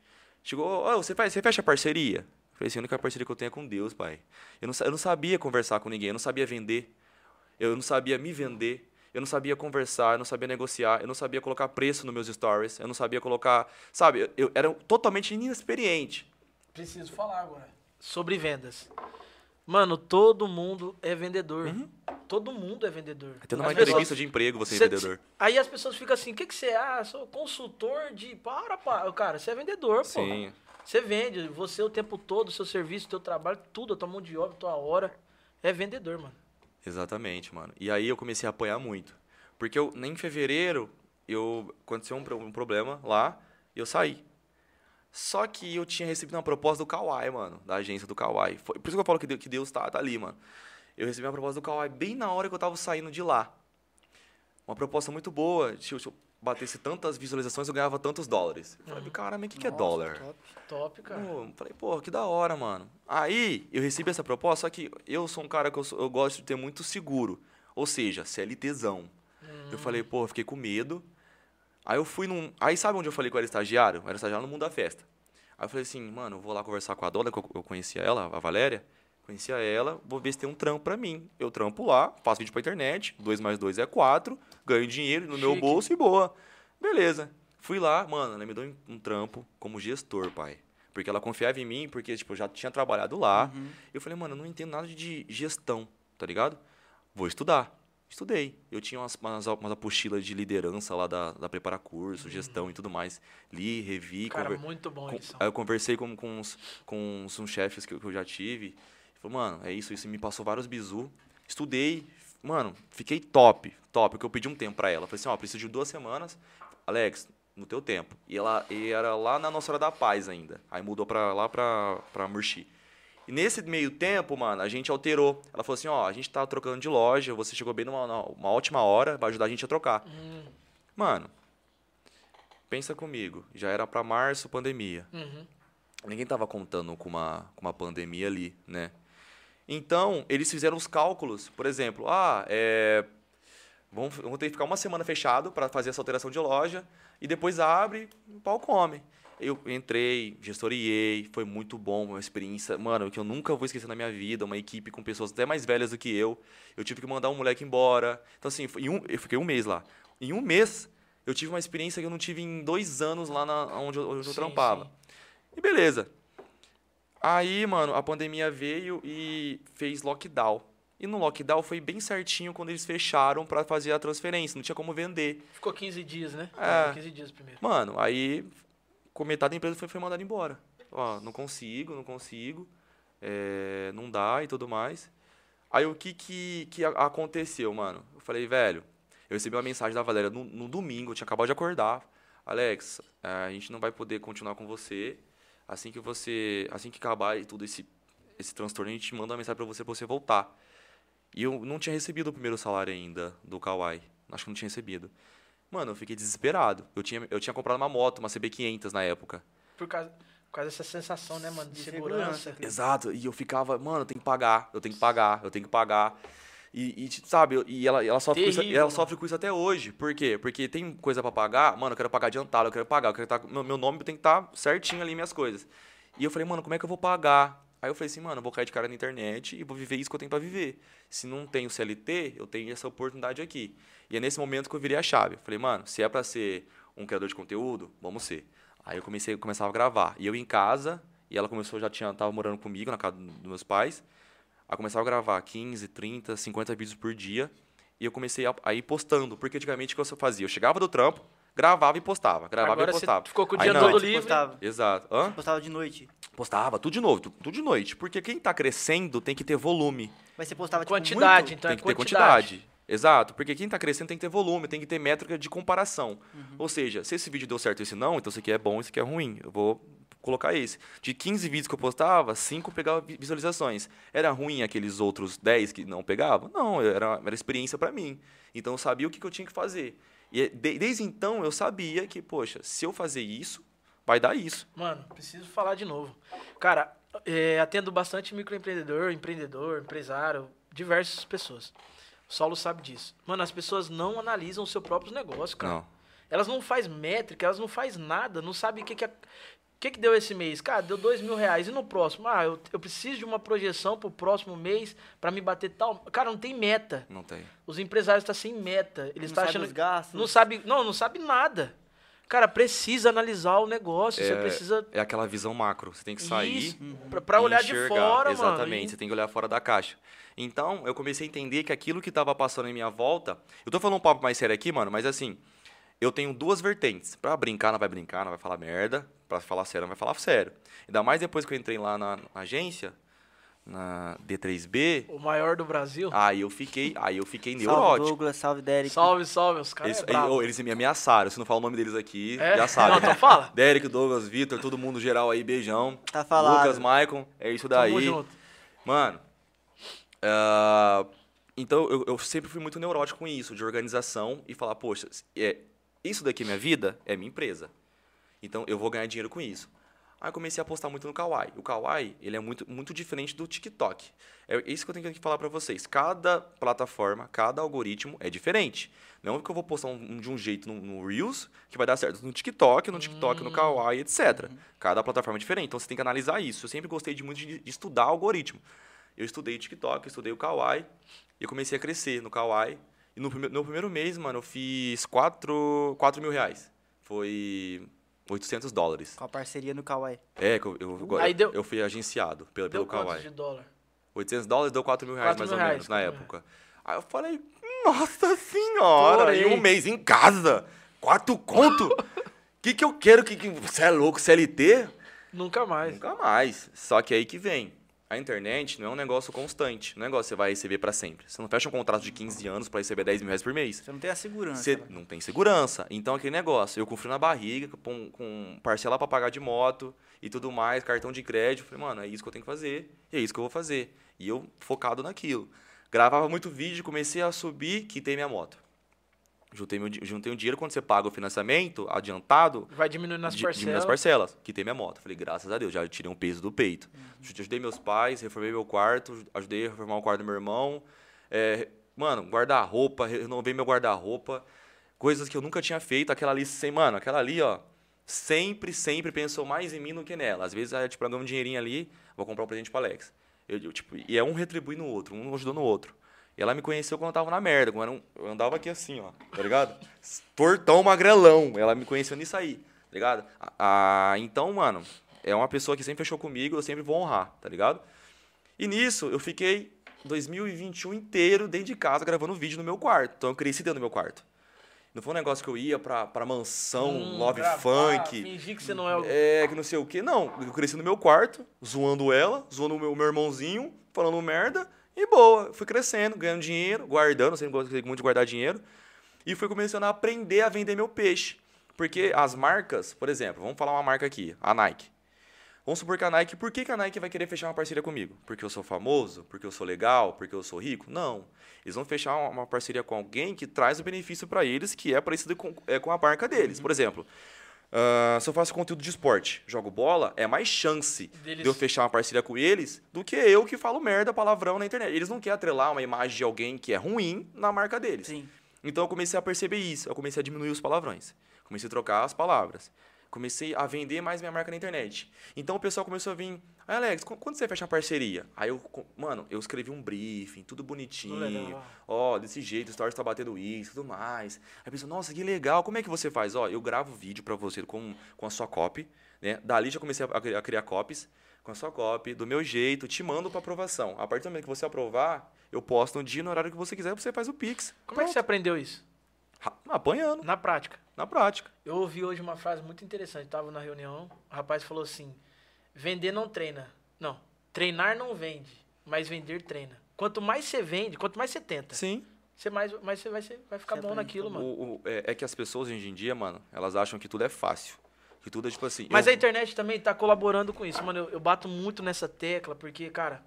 Chegou, "Ô, você, faz, você fecha parceria? Falei assim, a única parceria que eu tenho é com Deus, pai. Eu não, eu não sabia conversar com ninguém, eu não sabia vender. Eu não sabia me vender. Eu não sabia conversar, eu não sabia negociar, eu não sabia colocar preço nos meus stories, eu não sabia colocar. Sabe, eu, eu era totalmente inexperiente. Preciso falar agora. Sobre vendas. Mano, todo mundo é vendedor. Todo mundo é vendedor. Tendo As uma pessoas- entrevista de emprego, você é Cê- vendedor. Aí as pessoas ficam assim, o que, que você é? Ah, sou consultor de. Para, para. Cara, você é vendedor, pô. Sim. Você vende, você o tempo todo, seu serviço, teu trabalho, tudo, a tua mão de obra, tua hora. É vendedor, mano. Exatamente, mano. E aí eu comecei a apanhar muito. Porque eu, em fevereiro, eu aconteceu um, um problema lá e eu saí. Só que eu tinha recebido uma proposta do Kawai, mano, da agência do Kawai. Foi, por isso que eu falo que Deus, que Deus tá, tá ali, mano. Eu recebi uma proposta do Kawai bem na hora que eu tava saindo de lá. Uma proposta muito boa. Se eu, se eu batesse tantas visualizações, eu ganhava tantos dólares. Eu falei, cara, mas o que, que é Nossa, dólar? top. Top, cara. Pô, falei, pô, que da hora, mano. Aí eu recebi essa proposta, só que eu sou um cara que eu, eu gosto de ter muito seguro. Ou seja, CLTzão. Eu falei, pô, eu fiquei com medo. Aí eu fui num. Aí sabe onde eu falei que eu era estagiário? Eu era estagiário no mundo da festa. Aí eu falei assim, mano, eu vou lá conversar com a dona, que eu, conhecia ela, a Valéria. Conhecia ela, vou ver se tem um trampo pra mim. Eu trampo lá, faço vídeo pra internet, 2 mais 2 é 4, ganho dinheiro no meu Chique. bolso e boa. Beleza. Fui lá, mano, ela me deu um, trampo como gestor, pai. Porque ela confiava em mim, porque, tipo, eu já tinha trabalhado lá. Eu falei, mano, eu não entendo nada de gestão, tá ligado? Vou estudar. Estudei. Eu tinha umas, umas, umas apostilas de liderança lá da, da Prepara Curso, gestão e tudo mais. Li, revi. Cara, conver- muito bom com- isso. Aí eu conversei com, com, uns, com uns, uns chefes que, eu- que eu já tive. Falou, mano, é isso, isso. Me passou vários bizu. Estudei. Mano, fiquei top, top. Porque eu pedi um tempo pra ela. Falei assim, ó, preciso de duas semanas. Alex, no teu tempo. E ela e era lá na Nossa Hora da Paz ainda. Aí mudou pra lá pra, pra Murchi. E nesse meio tempo, mano, a gente alterou. Ela falou assim, ó, a gente tá trocando de loja, você chegou bem numa, numa ótima hora, vai ajudar a gente a trocar. Hum, Mano, pensa comigo. Já era pra março, pandemia. uhum. Ninguém tava contando com uma, com uma pandemia ali, né? Então, eles fizeram os cálculos. Por exemplo, ah, é, ter que ficar uma semana fechado para fazer essa alteração de loja e depois abre, o pau come. Eu entrei, gestoriei, foi muito bom, uma experiência, mano, que eu nunca vou esquecer na minha vida, uma equipe com pessoas até mais velhas do que eu. Eu tive que mandar um moleque embora. Então, assim, um, eu fiquei um mês lá. Em um mês, eu tive uma experiência que eu não tive em dois anos lá na, onde eu, onde eu Sim, trampava. sim. E beleza. Aí, mano, a pandemia veio e fez lockdown. E no lockdown foi bem certinho quando eles fecharam pra fazer a transferência. Não tinha como vender. Ficou 15 dias, né? É. Ficou 15 dias primeiro. Mano, aí com metade da empresa foi, foi mandada embora. Ó, não consigo, não consigo. é, não dá e tudo mais. Aí o que que, que aconteceu, mano? Eu falei, velho, eu recebi uma mensagem da Valéria no, no domingo, eu tinha acabado de acordar. Alex, a gente não vai poder continuar com você. Assim que você, assim que acabar e tudo esse esse transtorno, a gente manda uma mensagem pra você pra você voltar. E eu não tinha recebido o primeiro salário ainda do Kawaii. Acho que não tinha recebido. Mano, eu fiquei desesperado. Eu tinha, eu tinha comprado uma moto, uma CB500 na época. Por causa, por causa dessa sensação, né, mano? De, De segurança. segurança. Exato. E eu ficava, mano, eu tenho que pagar, eu tenho que pagar, eu tenho que pagar. E, e, sabe, e ela, ela, sofre com isso, Terrível, ela sofre com isso até hoje. Por quê? Porque tem coisa pra pagar, mano, eu quero pagar adiantado, eu quero pagar, eu quero tá, meu, meu nome tem que estar certinho ali, minhas coisas. E eu falei, mano, como é que eu vou pagar? Aí eu falei assim, mano, eu vou cair de cara na internet e vou viver isso que eu tenho pra viver. Se não tenho CLT, eu tenho essa oportunidade aqui. E é nesse momento que eu virei a chave. Eu falei, mano, se é pra ser um criador de conteúdo, vamos ser. Aí eu comecei, começava a gravar. E eu em casa, e ela começou, já tinha, tava morando comigo na casa dos meus pais. Aí eu começava a gravar 15, 30, 50 vídeos por dia. E eu comecei a, a ir postando. Porque antigamente o que eu fazia? Eu chegava do trampo, gravava e postava. Gravava Agora e você postava. ficou com o Aí dia não. todo Você livre. Postava, Exato. Hã? postava de noite. Postava, tudo de novo, tu- tudo de noite. Porque quem tá crescendo tem que ter volume. Mas você postava tipo, Quantidade, muito? então tem é que ter quantidade. Exato, porque quem tá crescendo tem que ter volume, tem que ter métrica de comparação. Uhum. Ou seja, se esse vídeo deu certo e esse não, então esse aqui é bom, esse aqui é ruim. Eu vou colocar esse. De 15 vídeos que eu postava, 5 pegava vi- visualizações. Era ruim aqueles outros 10 que não pegavam? Não, era, era experiência pra mim. Então eu sabia o que, que eu tinha que fazer. E de- desde então eu sabia que, poxa, se eu fazer isso, vai dar isso. Mano, preciso falar de novo. Cara, é, atendo bastante microempreendedor, empreendedor, empresário, diversas pessoas. O Saulo sabe disso. Mano, as pessoas não analisam o seu próprio negócio, cara. Não. Elas não faz métrica, elas não faz nada, não sabem o que que, o que que deu esse mês. Cara, deu dois mil reais. E no próximo? Ah, eu, eu preciso de uma projeção pro próximo mês pra me bater tal. Cara, não tem meta. Não tem. Os empresários estão sem meta. Eles Não estão sabe achando. os gastos. Não sabe, não, não sabe nada. Cara, precisa analisar o negócio. Você precisa É aquela visão macro. Você tem que sair. Isso, pra, pra e olhar de enxergar. fora, Exatamente, mano. você tem que olhar fora da caixa. Então, eu comecei a entender que aquilo que estava passando em minha volta. Eu tô falando um papo mais sério aqui, mano, mas assim, eu tenho duas vertentes. Pra brincar, não vai brincar, não vai falar merda. Pra falar sério, não vai falar sério. Ainda mais depois que eu entrei lá na, na agência, na D3B, E o maior do Brasil. aí eu fiquei, aí eu fiquei Salve neurótico. Douglas, salve Derek. Salve, salve, os caras Eles, é oh, eles me ameaçaram. Se não falar o nome deles aqui, É? já sabe. Não, então fala. Derek, Douglas, Vitor, todo mundo geral aí, beijão. Tá falado. Lucas, Maicon, é isso daí. Tamo junto. Mano, ah, então eu, eu sempre fui muito neurótico com isso, de organização e falar, poxa, é, isso daqui é minha vida, é minha empresa. Então eu vou ganhar dinheiro com isso. Aí eu comecei a apostar muito no Kawaii. O Kawaii, ele é muito, muito diferente do TikTok. É isso que eu tenho que falar pra vocês. Cada plataforma, cada algoritmo é diferente. Não é que eu vou postar um, de um jeito no, no Reels, que vai dar certo no TikTok, no TikTok, no Kawaii, etc. Cada plataforma é diferente. Então você tem que analisar isso. Eu sempre gostei de muito de, de estudar algoritmo. Eu estudei o TikTok, eu estudei o Kawaii, e eu comecei a crescer no Kawaii. E no, no primeiro mês, mano, eu fiz 4, 4 mil reais. Foi 800 dólares. Com a parceria no Kawaii. É, que eu, eu, Aí eu, deu- eu fui agenciado pelo, Deu pelo Kawaii. de dólar? 800 dólares deu 4 mil reais 4 mais mil ou reais, menos na 4 mil época. Aí eu falei, nossa senhora, Torei. e um mês em casa, quatro conto. [laughs] que que eu quero? que que Você é louco, CLT? Nunca mais. Nunca mais. Só que aí que vem. A internet não é um negócio constante. Não é um negócio que você vai receber pra sempre. Você não fecha um contrato de 15 anos pra receber 10 mil reais por mês. Você não tem a segurança. Você né? não tem segurança. Então, aquele negócio, eu com frio na barriga, com, com parcela pra pagar de moto e tudo mais, cartão de crédito. Falei, mano, é isso que eu tenho que fazer. E é isso que eu vou fazer. E eu focado naquilo. Gravava muito vídeo, comecei a subir, quitei minha moto. Juntei, meu, juntei um dinheiro quando você paga o financiamento adiantado, Vai diminuindo as parcelas. diminuiu as parcelas. Quitei minha moto. Falei, graças a Deus, já tirei um peso do peito. Ajudei meus pais, reformei meu quarto, ajudei a reformar o quarto do meu irmão. É, mano, guarda-roupa, renovei meu guarda-roupa. Coisas que eu nunca tinha feito. Aquela ali, sem, mano, aquela ali, ó. Sempre, sempre pensou mais em mim do que nela. Às vezes, é, tipo, eu ganho um dinheirinho ali, vou comprar um presente pro Alex. Eu, eu, tipo, e é um retribuindo o outro, um ajudando o outro. E ela me conheceu quando eu tava na merda. Quando eu, eu andava aqui assim, ó, tá ligado? Tortão, magrelão. Ela me conheceu nisso aí, tá ligado? Ah, então, mano, é uma pessoa que sempre fechou comigo, eu sempre vou honrar, tá ligado? E nisso, eu fiquei 2021 inteiro dentro de casa gravando vídeo no meu quarto. Então eu cresci dentro do meu quarto. Não foi um negócio que eu ia pra, pra mansão, Hum, love gravar, funk. Fingir que você não é o. É, que não sei o quê. Não, eu cresci no meu quarto, zoando ela, zoando o meu, meu irmãozinho, falando merda, e boa. Fui crescendo, ganhando dinheiro, guardando, sempre gostei muito de guardar dinheiro. E fui começando a aprender a vender meu peixe. Porque as marcas, por exemplo, vamos falar uma marca aqui, a Nike. Vamos supor que a Nike, por que, que a Nike vai querer fechar uma parceria comigo? Porque eu sou famoso? Porque eu sou legal? Porque eu sou rico? Não. Eles vão fechar uma, parceria com alguém que traz o benefício para eles, que é parecido com, é, com a marca deles. Por exemplo, ah, se eu faço conteúdo de esporte, jogo bola, é mais chance Deles- de eu fechar uma parceria com eles do que eu que falo merda, palavrão na internet. Eles não querem atrelar uma imagem de alguém que é ruim na marca deles. Sim. Então eu comecei a perceber isso. Eu comecei a diminuir os palavrões. Comecei a trocar as palavras. Comecei a vender mais minha marca na internet. Então o pessoal começou a vir. Aí, Alex, qu- quando você fecha uma parceria? Aí eu, mano, eu escrevi um briefing, tudo bonitinho. Ó, desse jeito, o Stories tá batendo isso, tudo mais. Aí a pessoa, nossa, que legal, como é que você faz? Ó, eu gravo vídeo pra você com, com a sua copy, né? Dali já comecei a, a criar copies com a sua copy, do meu jeito, te mando pra aprovação. A partir do momento que você aprovar, eu posto no dia, no horário que você quiser, você faz o Pix. Como é que você aprendeu isso? Apanhando, Na prática. na prática. Eu ouvi hoje uma frase muito interessante. Tava na reunião, o rapaz falou assim: vender não treina. Não, treinar não vende, mas vender treina. Quanto mais você vende, quanto mais você tenta, Sim. você mais, mais você vai, ser- vai ficar Você bom naquilo, O, mano. o- é, é que as pessoas hoje em dia, mano, elas acham que tudo é fácil. Que tudo é tipo assim. Mas eu- a internet também tá colaborando com isso, mano. Eu, eu bato muito nessa tecla, porque, cara,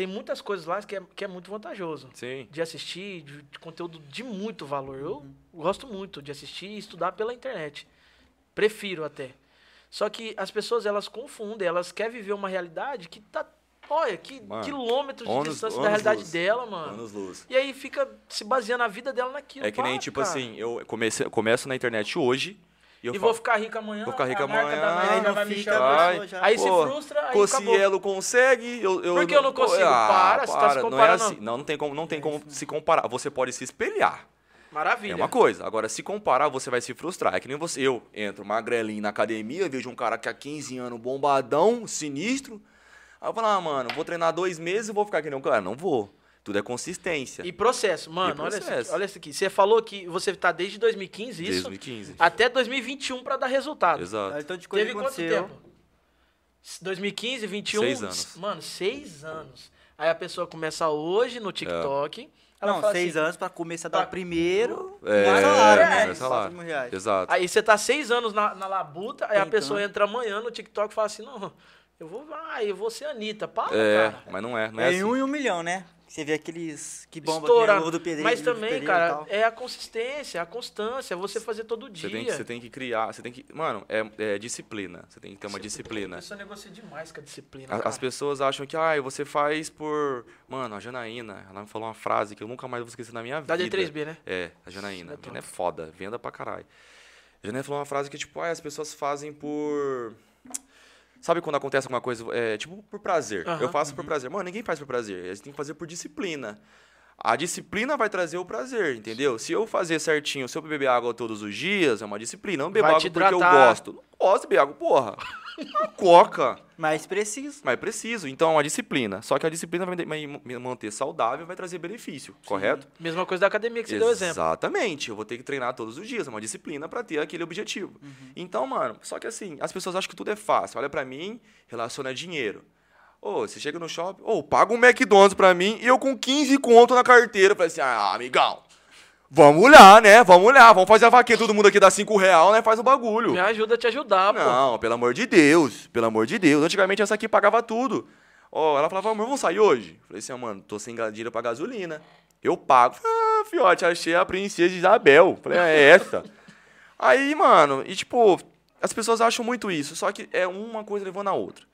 tem muitas coisas lá que é, que é muito vantajoso. Sim. De assistir, de, de conteúdo de muito valor. Eu gosto muito de assistir e estudar pela internet. Prefiro até. Só que as pessoas, elas confundem, elas querem viver uma realidade que tá, olha, que Mano, quilômetros de anos- distância anos da realidade luz. dela, mano. Anos luz. E aí fica se baseando a vida dela naquilo. É que nem, Para, tipo cara. assim, eu comecei, começo na internet hoje e eu E falo, vou ficar rica amanhã. Vou ficar marca amanhã, Aí não vai fica, Vai. Aí se Pô, frustra, aí. Cocielo consegue, eu, eu Por que eu não consigo? Para, você tá se não é comparando. assim. Não, não tem como, não tem como se comparar. Você pode se espelhar. Maravilha. É uma coisa. Agora, se comparar, você vai se frustrar. É que nem você. Eu entro magrelinho na academia, vejo um cara que há 15 anos, bombadão, sinistro. Aí eu falo, ah, mano, vou treinar dois meses e vou ficar que nem um cara. Não vou. Tudo é consistência. E processo, mano, E olha isso aqui, processo. olha isso aqui. Você falou que você tá desde 2015, isso, 2015. até 2021 pra dar resultado. Exato. Olha o tanto de coisa Teve quanto tempo? 2015, 21? Seis anos. Mano, seis anos. Aí a pessoa começa hoje no TikTok. Ela Não, seis assim, anos pra começar a dar pra- o primeiro É, salário, é, né? é salário. Reais. Exato. Aí você tá seis anos na, na labuta, aí a Tentando. pessoa entra amanhã no TikTok e fala assim, não, eu vou, ah, eu vou ser Anitta. Para, É, cara. mas não é. Não é, É assim. em um e um milhão, né? Você vê aqueles que bombam Estoura. que do Pedreiro. Mas também, cara, é a consistência, a constância, você fazer todo dia. Você tem, que, você tem que criar, você tem que. Mano, é, é disciplina. Você tem que ter uma disciplina. A pessoa negocia demais com a disciplina. A- cara. As pessoas acham que, ah, você faz por. Mano, a Janaína, ela me falou uma frase que eu nunca mais vou esquecer na minha Da vida. D3B, né? É, a Janaína. Isso é A Janaína é foda, venda pra caralho. A Janaína falou uma frase que, tipo, ah, as pessoas fazem por. Sabe quando acontece alguma coisa, é, tipo, por prazer. Aham, eu faço por prazer. Mano, ninguém faz por prazer. A gente tem que fazer por disciplina. A disciplina vai trazer o prazer, entendeu? Se eu fazer certinho, se eu beber água todos os dias, é uma disciplina. Não bebo Vai água porque eu gosto. Não gosto de beber água, porra. [laughs] Uma coca. Mas preciso. Mas preciso. Então é uma disciplina. Só que a disciplina vai me manter saudável vai trazer benefício, correto? Mesma coisa da academia que você deu exemplo. Exatamente. Eu vou ter que treinar todos os dias. É uma disciplina pra ter aquele objetivo. Então, mano, só que assim, as pessoas acham que tudo é fácil. Olha pra mim, relaciona dinheiro. Ô, você chega no shopping, ô, paga um McDonald's pra mim e eu com 15 conto na carteira. Falei assim, ah, amigão, vamos olhar, né? Vamos olhar, vamos fazer a vaquinha, todo mundo aqui dá 5 real, né? Faz o bagulho. Me ajuda a te ajudar, pô. Não, pelo amor de Deus, pelo amor de Deus. Antigamente essa aqui pagava tudo. Ó, ela falava, amor, vamos sair hoje? Falei assim, ah, mano, tô sem dinheiro pra gasolina. Eu pago. Ah, fiote, achei a princesa Isabel. Falei, ah, é essa. Aí, mano, e tipo, as pessoas acham muito isso, só que é uma coisa levando a outra.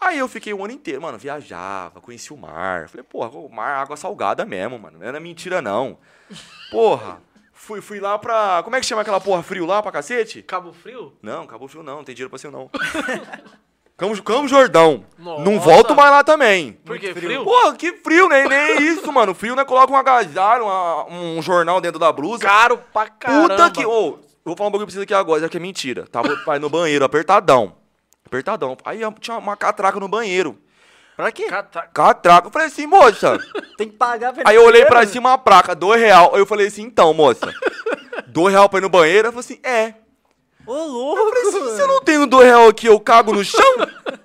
Aí eu fiquei o ano inteiro, mano, viajava, conheci o mar. Falei, porra, o mar, água salgada mesmo, mano. Não era mentira, não. [laughs] Porra, fui, fui lá pra. Como é que chama aquela porra frio lá pra cacete? Cabo Frio? Não, Cabo Frio não, não tem dinheiro pra ser não. [laughs] Campo, Campo Jordão. Nossa. Não volto mais lá também. Por quê? frio. Frio? Porra, que frio, nem, nem isso, mano. Frio, né? Coloca um agasalho, uma- um jornal dentro da blusa. Caro pra caramba. Puta que. Ô, eu vou falar um bagulho pra vocês aqui agora, já que é mentira. Tava pai no banheiro, apertadão. Apertadão. Aí tinha uma catraca no banheiro. Pra quê? Cata- Catraca. Eu falei assim, moça. [laughs] Tem que pagar pra Aí eu olhei pra cima uma placa, dois real. Aí eu falei assim, então, moça. [laughs] Dois real pra ir no banheiro? Ela falou assim, é. Ô, louco! Se eu não tenho dois real aqui, eu cago no chão?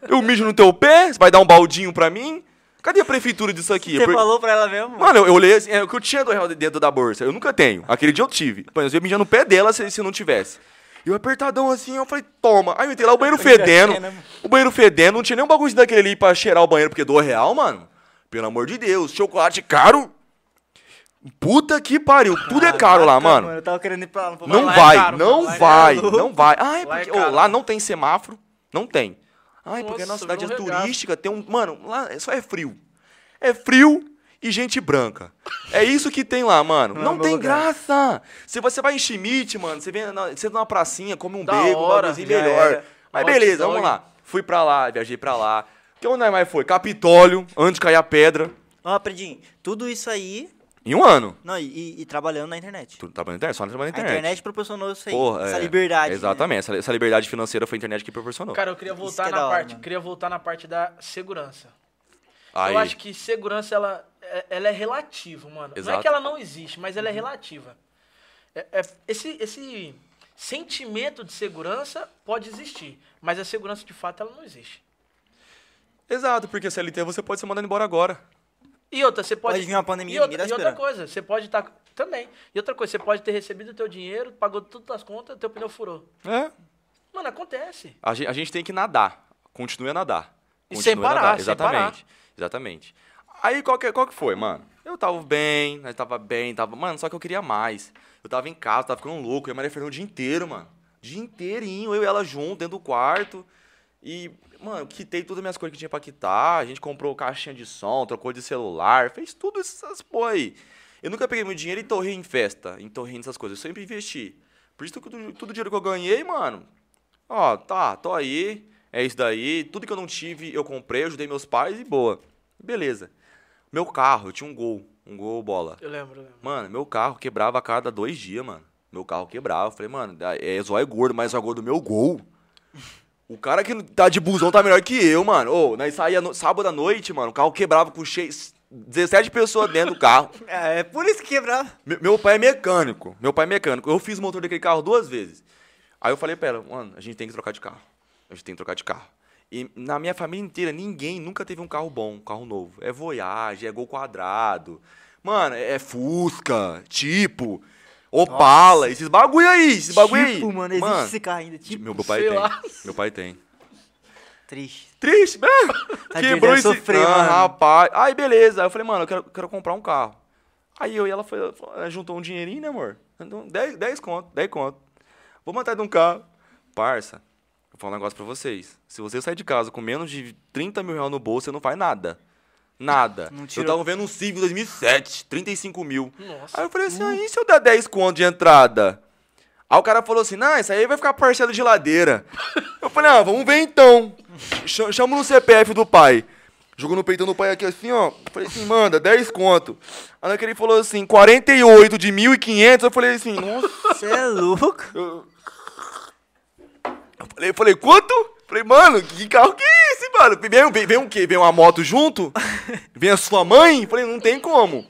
Eu mijo no teu pé? Você vai dar um baldinho pra mim? Cadê a prefeitura disso aqui? Você falou pra ela mesmo? Mano, eu, eu olhei assim, é que eu tinha dois reais dentro da bolsa. Eu nunca tenho. Aquele dia eu tive. Mas eu ia mijar no pé dela se, se eu não tivesse. E eu apertadão assim, eu falei, toma. Aí eu entrei lá, o banheiro [laughs] fedendo. O banheiro fedendo, não tinha nem um bagulho daquele ali pra cheirar o banheiro, porque dois real, mano. Pelo amor de Deus, chocolate caro. Puta que pariu, tudo é caro lá, Caraca, mano. Eu tava querendo ir pra lá. Não, lá é vai, caro, não lá é vai, não vai. Ai, Lá é porque ô, caro. lá não tem semáforo, não tem. Ai, porque a Nossa, nossa cidade é turística, tem um, mano, lá é- só é frio. É frio e gente branca. É isso que tem lá, mano. Não é Não, tem lugar. graça. Se você vai em Schmidt, mano, você vem na, você numa pracinha, come um Da bacon, um hora, melhor. era. Mas beleza, vamos lá. Fui pra lá, viajei pra lá. Que onde mais foi? Capitólio, antes de cair a pedra. Ó, Predinho, tudo isso aí. Em um ano. Não, e, e- trabalhando na internet. Tu trabalha na internet? Só trabalha na A internet. internet proporcionou isso aí. Porra, essa é, liberdade. né? Exatamente, essa, essa liberdade financeira foi a internet que proporcionou. Cara, eu queria voltar que é na parte, queria voltar na parte da segurança. Aí, Eu acho que segurança ela, ela é relativa, mano. Não é Exato. que ela não existe, mas ela é relativa. É- é- esse, esse sentimento de segurança pode existir, mas a segurança de fato ela não existe. Exato, porque CLT você pode ser mandado embora agora. E outra, você pode. Pode vir uma pandemia, e outra, tá e outra coisa, você pode estar. também. E outra coisa, você pode ter recebido o teu dinheiro, pagou todas as contas, teu pneu furou. É. Mano, acontece. A gente, a gente tem que nadar. Continue a nadar. E Continue sem a parar, nadar. sem Exatamente. Exatamente. Aí qual que, qual que foi, mano? Eu tava bem, nós tava bem, tava. Mano, só que eu queria mais. Eu tava em casa, tava ficando louco. Eu e a Maria Fernanda o dia inteiro, mano. Dia inteirinho, eu e ela junto, dentro do quarto. E, mano, eu quitei todas as minhas coisas que tinha pra quitar. A gente comprou caixinha de som, trocou de celular, fez tudo essas porra aí. Eu nunca peguei meu dinheiro e torrei em festa, em torrei nessas coisas. Eu sempre investi. Por isso tudo, tudo o dinheiro que eu ganhei, mano, Ó, tá, tô aí, é isso daí. Tudo que eu não tive, eu comprei, ajudei meus pais e boa. Beleza. Meu carro, eu tinha um gol, um gol bola. Eu lembro, eu lembro. Mano, meu carro quebrava a cada dois dias, mano. Meu carro quebrava. Eu Falei, mano, é zóio gordo, mas zóio gordo do meu gol. O cara que tá de busão tá melhor que eu, mano. Ô, nós saía no, sábado à noite, mano, o carro quebrava com cheio, 17 pessoas dentro do carro. [laughs] É, é por isso que quebrava. Me- Meu pai é mecânico. Meu pai é mecânico. Eu fiz o motor daquele carro duas vezes. Aí eu falei pra ela, mano, a gente tem que trocar de carro. A gente tem que trocar de carro. E na minha família inteira, ninguém nunca teve um carro bom, um carro novo. É Voyage, é Gol Quadrado. Mano, é Fusca, tipo, Opala, esses bagulho aí, esses bagulho aí. Tipo, mano, existe esse carro ainda. Tipo, meu, meu pai tem. lá. Meu pai tem. triste. Triste, né? [laughs] Tadinho, Quebrou esse... sofrer, ah, mano. rapaz. Aí, beleza. Aí eu falei, mano, eu quero, quero comprar um carro. Aí eu e ela foi, ela juntou um dinheirinho, né, amor? Então, 10, 10 conto, 10 conto. Vamos atrás de um carro. Parça, vou falar um negócio pra vocês. Se você sair de casa com menos de 30 mil reais no bolso, você não faz nada. Nada. Eu tava vendo um Civic 2007, 35 mil. Nossa. Aí eu falei assim, aí se eu der 10 conto de entrada? Aí o cara falou assim, não, isso aí vai ficar parcela de ladeira. eu falei, ah, vamos ver então. Ch- Chama no CPF do pai. Jogou no peitão do pai aqui assim, ó. Falei assim, manda, 10 conto. Aí na que ele falou assim, 48 de 1.500, eu falei assim, nossa. Você é louco? Eu, eu falei, eu falei, quanto? Falei, mano, que carro que é esse, mano? Vem, vem, vem o quê? Vem uma moto junto? [laughs] Vem a sua mãe? Falei, não tem como.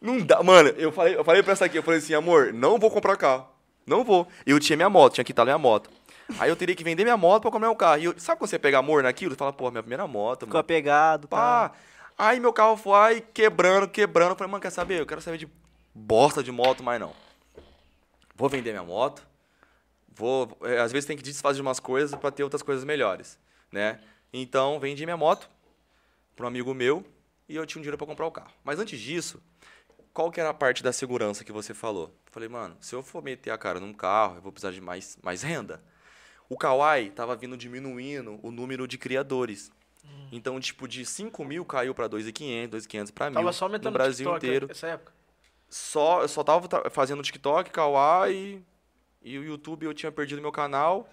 Não dá. Mano, eu falei, eu falei pra essa aqui, eu falei assim, amor, não vou comprar carro. Não vou. Eu tinha minha moto, tinha quitado minha moto. Aí eu teria que vender minha moto pra comprar um carro. E eu, sabe quando você pega amor naquilo? Você fala, pô, minha primeira moto, Ficou mano. apegado, Pá. tá? Aí meu carro foi quebrando, quebrando. Eu falei, mano, quer saber? Eu quero saber de bosta de moto, mas não. Vou vender minha moto. Vou, é, às vezes tem que desfazer de umas coisas para ter outras coisas melhores, né? Então, vendi minha moto para um amigo meu e eu tinha um dinheiro para comprar o carro. Mas antes disso, qual que era a parte da segurança que você falou? Falei, mano, se eu for meter a cara num carro, eu vou precisar de mais, mais renda. O Kawaii tava vindo diminuindo o número de criadores. Então, tipo, de 5 mil caiu para 2.500, 2.500 para mil Tava só aumentando no Brasil TikTok inteiro. nessa época. Só, eu só tava fazendo TikTok, Kawaii e o YouTube eu tinha perdido meu canal.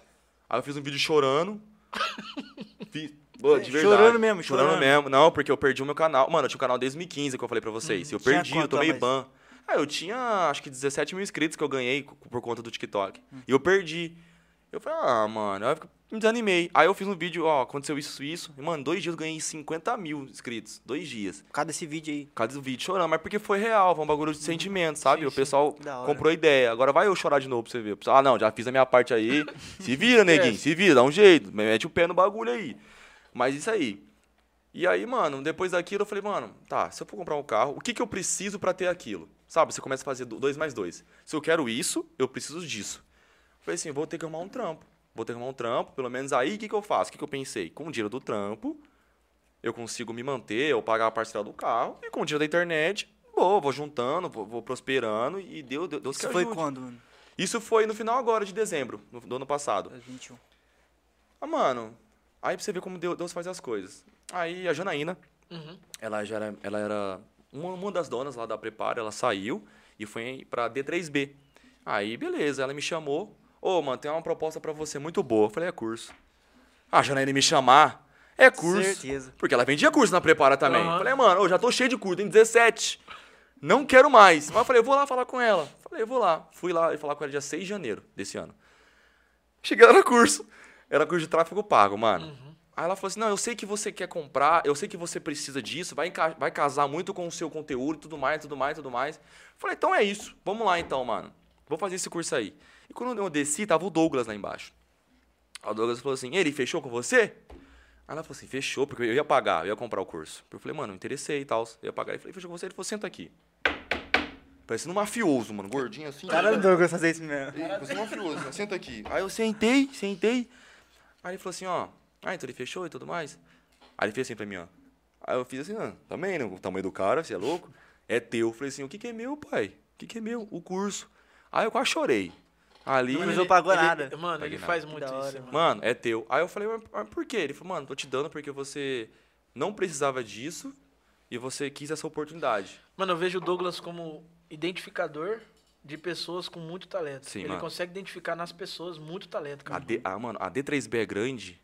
Aí eu fiz um vídeo chorando. [laughs] Fiz- Pô, de verdade. Chorando mesmo, Chorando chorando. mesmo. Não, porque eu perdi o meu canal. Mano, eu tinha um canal desde 2015 que eu falei pra vocês. eu Tinha perdi, eu tomei mais? ban. Ah, eu tinha acho que 17 mil inscritos que eu ganhei por conta do TikTok. Hum. E eu perdi. Eu falei, ah, mano, eu fico- me desanimei. Aí eu fiz um vídeo, ó, aconteceu isso, isso. E, mano, dois dias eu ganhei 50 mil inscritos. Dois dias. Por causa desse vídeo aí. Causa do vídeo chorando, mas porque foi real, foi um bagulho de sentimento, sabe? Sim, o pessoal comprou ideia. Agora vai eu chorar de novo pra você ver. Ah, não, já fiz a minha parte aí. [laughs] Se vira, neguinho, se vira, dá um jeito. Mete o pé no bagulho aí. Mas isso aí. E aí, mano, depois daquilo eu falei, mano, tá, se eu for comprar um carro, o que, que eu preciso pra ter aquilo? Sabe, você começa a fazer do- dois mais dois. Se eu quero isso, eu preciso disso. Falei assim, vou ter que arrumar um trampo. Vou ter que arrumar um trampo, pelo menos aí o que, que eu faço? O que, que eu pensei? Com o dinheiro do trampo, eu consigo me manter, eu pagar a parcela do carro, e com o dinheiro da internet, vou, vou juntando, vou, vou prosperando, e Deus, Deus, Deus que Isso foi ajude. quando, mano? Isso foi no final agora de dezembro, no- do ano passado. 21. Ah, mano, aí pra você ver como Deus, faz as coisas. Aí a Janaína, Uhum. ela já era, ela era uma, uma das donas lá da Preparo, ela saiu e foi pra D3B. Aí, beleza, ela me chamou. Ô, mano, tem uma proposta pra você muito boa. Eu falei, é curso. Ah, a Janaína me chamar, é curso. Certeza. Porque ela vendia curso na Prepara também. Aham. Falei, mano, eu já tô cheio de curso, tem 17. Não quero mais. Mas eu falei, eu vou lá falar com ela. Falei, eu vou lá. Fui lá e falar com ela dia 6 de janeiro desse ano. Cheguei lá no curso. Era curso de tráfego pago, mano. Aí ela falou assim: não, eu sei que você quer comprar, eu sei que você precisa disso, vai, vai casar muito com o seu conteúdo e tudo mais, tudo mais, tudo mais. Falei, então é isso. Vamos lá então, mano. Vou fazer esse curso aí. E quando eu desci, tava o Douglas lá embaixo. Aí o Douglas falou assim: ele fechou com você? Aí ela falou assim: fechou, porque eu ia pagar, eu ia comprar o curso. Eu falei, mano, eu interessei e tal. Eu ia pagar. Ele falou, fechou com você? Ele falou, senta aqui. Parecendo um mafioso, mano, gordinho assim. Cara do Douglas fazer isso mesmo. Você é mafioso, senta aqui. Aí eu sentei, sentei. Aí ele falou assim, ó. Ah, então ele fechou e tudo mais. Aí ele fez assim pra mim, ó. Aí eu fiz assim, ah, também, né? O tamanho do cara, você é louco? É teu. Eu falei assim, o que, que é meu, pai? O que, que é meu? O curso. Aí eu quase chorei. Ali. Mas não pagou ele- nada. Mano, Paguei ele nada. faz muito hora, isso, mano. mano. É teu. Aí eu falei, mas, por quê? Ele falou, mano, tô te dando porque você não precisava disso e você quis essa oportunidade. Mano, eu vejo o Douglas como identificador de pessoas com muito talento. Sim, ele mano. consegue identificar nas pessoas muito talento, A cara. D, ah, mano, a D3B é grande.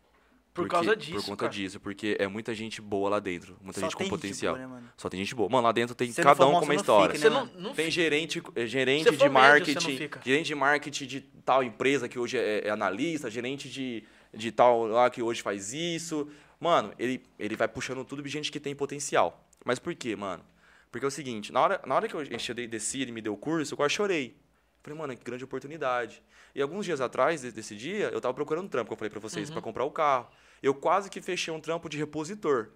Por porque- causa disso, Por conta cara. disso, porque é muita gente boa lá dentro. Muita Só gente com potencial. boa, né, mano? Só tem gente boa. Mano, lá dentro tem Se cada um com uma história. fica, Você né, não, não Tem fica. gerente, gerente de médio, marketing, não fica. gerente de marketing de tal empresa que hoje é, é analista, gerente de, de tal lá que hoje faz isso. Mano, ele, ele vai puxando tudo de gente que tem potencial. Mas por quê, mano? Porque é o seguinte, na hora, na hora que eu desci, ele me deu o curso, eu quase chorei. Falei, mano, que grande oportunidade. E alguns dias atrás, de- desse dia, eu tava procurando um trampo, que eu falei pra Uhum. vocês, pra comprar o carro. Eu quase que fechei um trampo de repositor.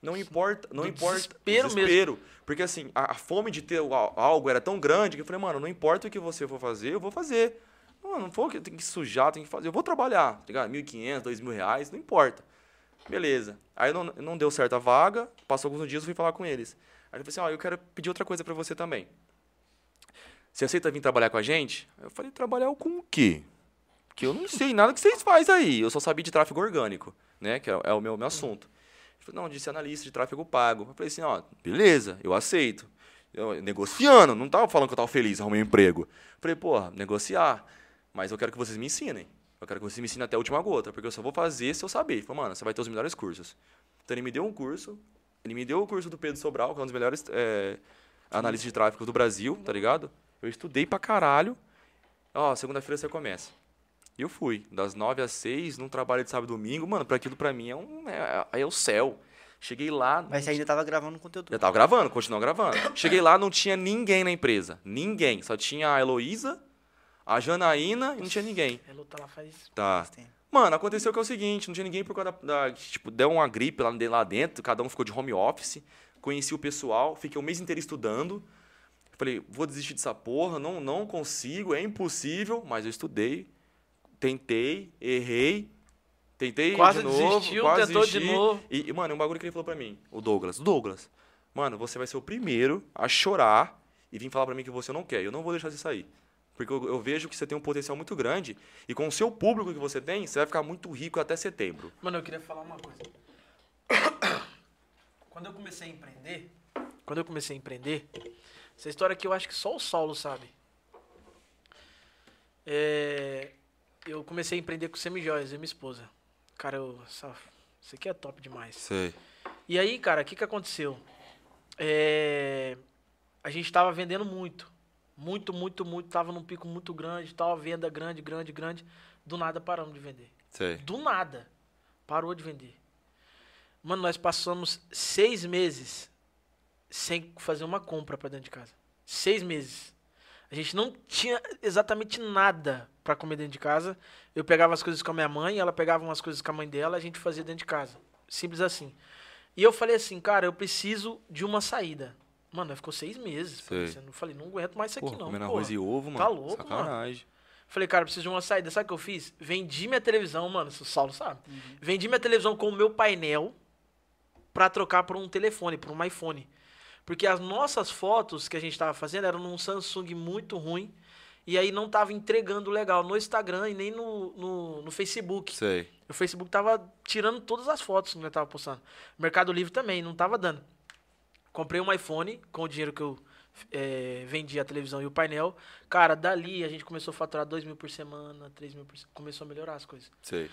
Não importa, não Do importa. desespero mesmo. Porque assim, a, a fome de ter algo era tão grande que eu falei, mano, não importa o que você for fazer, eu vou fazer. Mano, não for que tem que sujar, tem que fazer. Eu vou trabalhar, tá ligado? 1.500, 2.000 reais, não importa. Beleza. Aí não, não deu certo a vaga, passou alguns dias, eu fui falar com eles. Aí ele falou assim, ó, eu quero pedir outra coisa pra você também. Você aceita vir trabalhar com a gente? Eu falei, trabalhar com o quê? Porque eu não sei nada que vocês fazem aí. Eu só sabia de tráfego orgânico, né? Que é, é o meu, meu assunto. Ele falou, não, disse analista de tráfego pago. Eu falei assim, ó, beleza, eu aceito. Eu, negociando, não tava falando que eu tava feliz, arrumei um emprego. Eu falei, porra, negociar. Mas eu quero que vocês me ensinem. Eu quero que vocês me ensinem até a última gota, porque eu só vou fazer se eu saber. Ele falou, mano, você vai ter os melhores cursos. Então ele me deu um curso, Ele me deu o curso do Pedro Sobral, que é um dos melhores é, analistas de tráfego do Brasil, tá ligado? Eu estudei pra caralho. Ó, segunda-feira você começa. E eu fui, das nove às seis, num trabalho de sábado e domingo. Mano, pra aquilo pra mim é, um, é, é o céu. Cheguei lá. Mas você ainda tava gravando conteúdo. Já tava gravando, continuou gravando. [coughs] Cheguei lá, não tinha ninguém na empresa. Ninguém. Só tinha a Heloísa, a Janaína e não tinha ninguém. Ela tá lá faz. Tá. Mano, aconteceu que é o seguinte, não tinha ninguém por causa da, da- Tipo, deu uma gripe lá, lá dentro, cada um ficou de home office. Conheci o pessoal, fiquei o mês inteiro estudando. Falei, vou desistir dessa porra, não, não consigo, é impossível, mas eu estudei, tentei, errei, tentei Quase de novo, desistiu, quase tentou de desisti. novo. E, e, mano, um bagulho que ele falou pra mim, o Douglas, Douglas, mano, você vai ser o primeiro a chorar e vir falar pra mim que você não quer. Eu não vou deixar você sair. Porque eu, eu vejo que você tem um potencial muito grande e com o seu público que você tem, você vai ficar muito rico até setembro. Mano, eu queria falar uma coisa. [coughs] Quando eu comecei a empreender, quando eu comecei a empreender, essa história aqui eu acho que só o Saulo sabe. É, eu comecei a empreender com semijóias, eu e minha esposa. Cara, eu, essa, isso aqui é top demais. Sei. E aí, cara, o que, que aconteceu? É, a gente tava vendendo muito. Muito, muito, muito. Tava num pico muito grande, tava venda grande, grande, grande. Do nada paramos de vender. Sei. Do nada. Parou de vender. Mano, nós passamos seis meses sem fazer uma compra pra dentro de casa. Seis meses. A gente não tinha exatamente nada pra comer dentro de casa. Eu pegava as coisas com a minha mãe, ela pegava umas coisas com a mãe dela, a gente fazia dentro de casa. Simples assim. E eu falei assim, cara, eu preciso de uma saída. Mano, ficou seis meses. Pensando. Eu falei, não aguento mais isso aqui Porra, não. comendo porra. arroz e ovo, mano. Tá louco, mano. Sacanagem. Falei, cara, eu preciso de uma saída. Sabe o que eu fiz? Vendi minha televisão, mano, o Saulo sabe. Uhum. Vendi minha televisão com o meu painel pra trocar por um telefone, por um iPhone. Porque as nossas fotos que a gente tava fazendo eram num Samsung muito ruim. E aí não tava entregando legal no Instagram e nem no, no, no Facebook. Sei. O Facebook tava tirando todas as fotos que nós tava postando. Mercado Livre também, não tava dando. Comprei um iPhone com o dinheiro que eu eh, vendi a televisão e o painel. Cara, dali a gente começou a faturar 2 mil por semana, 3 mil por semana. Começou a melhorar as coisas. Sei.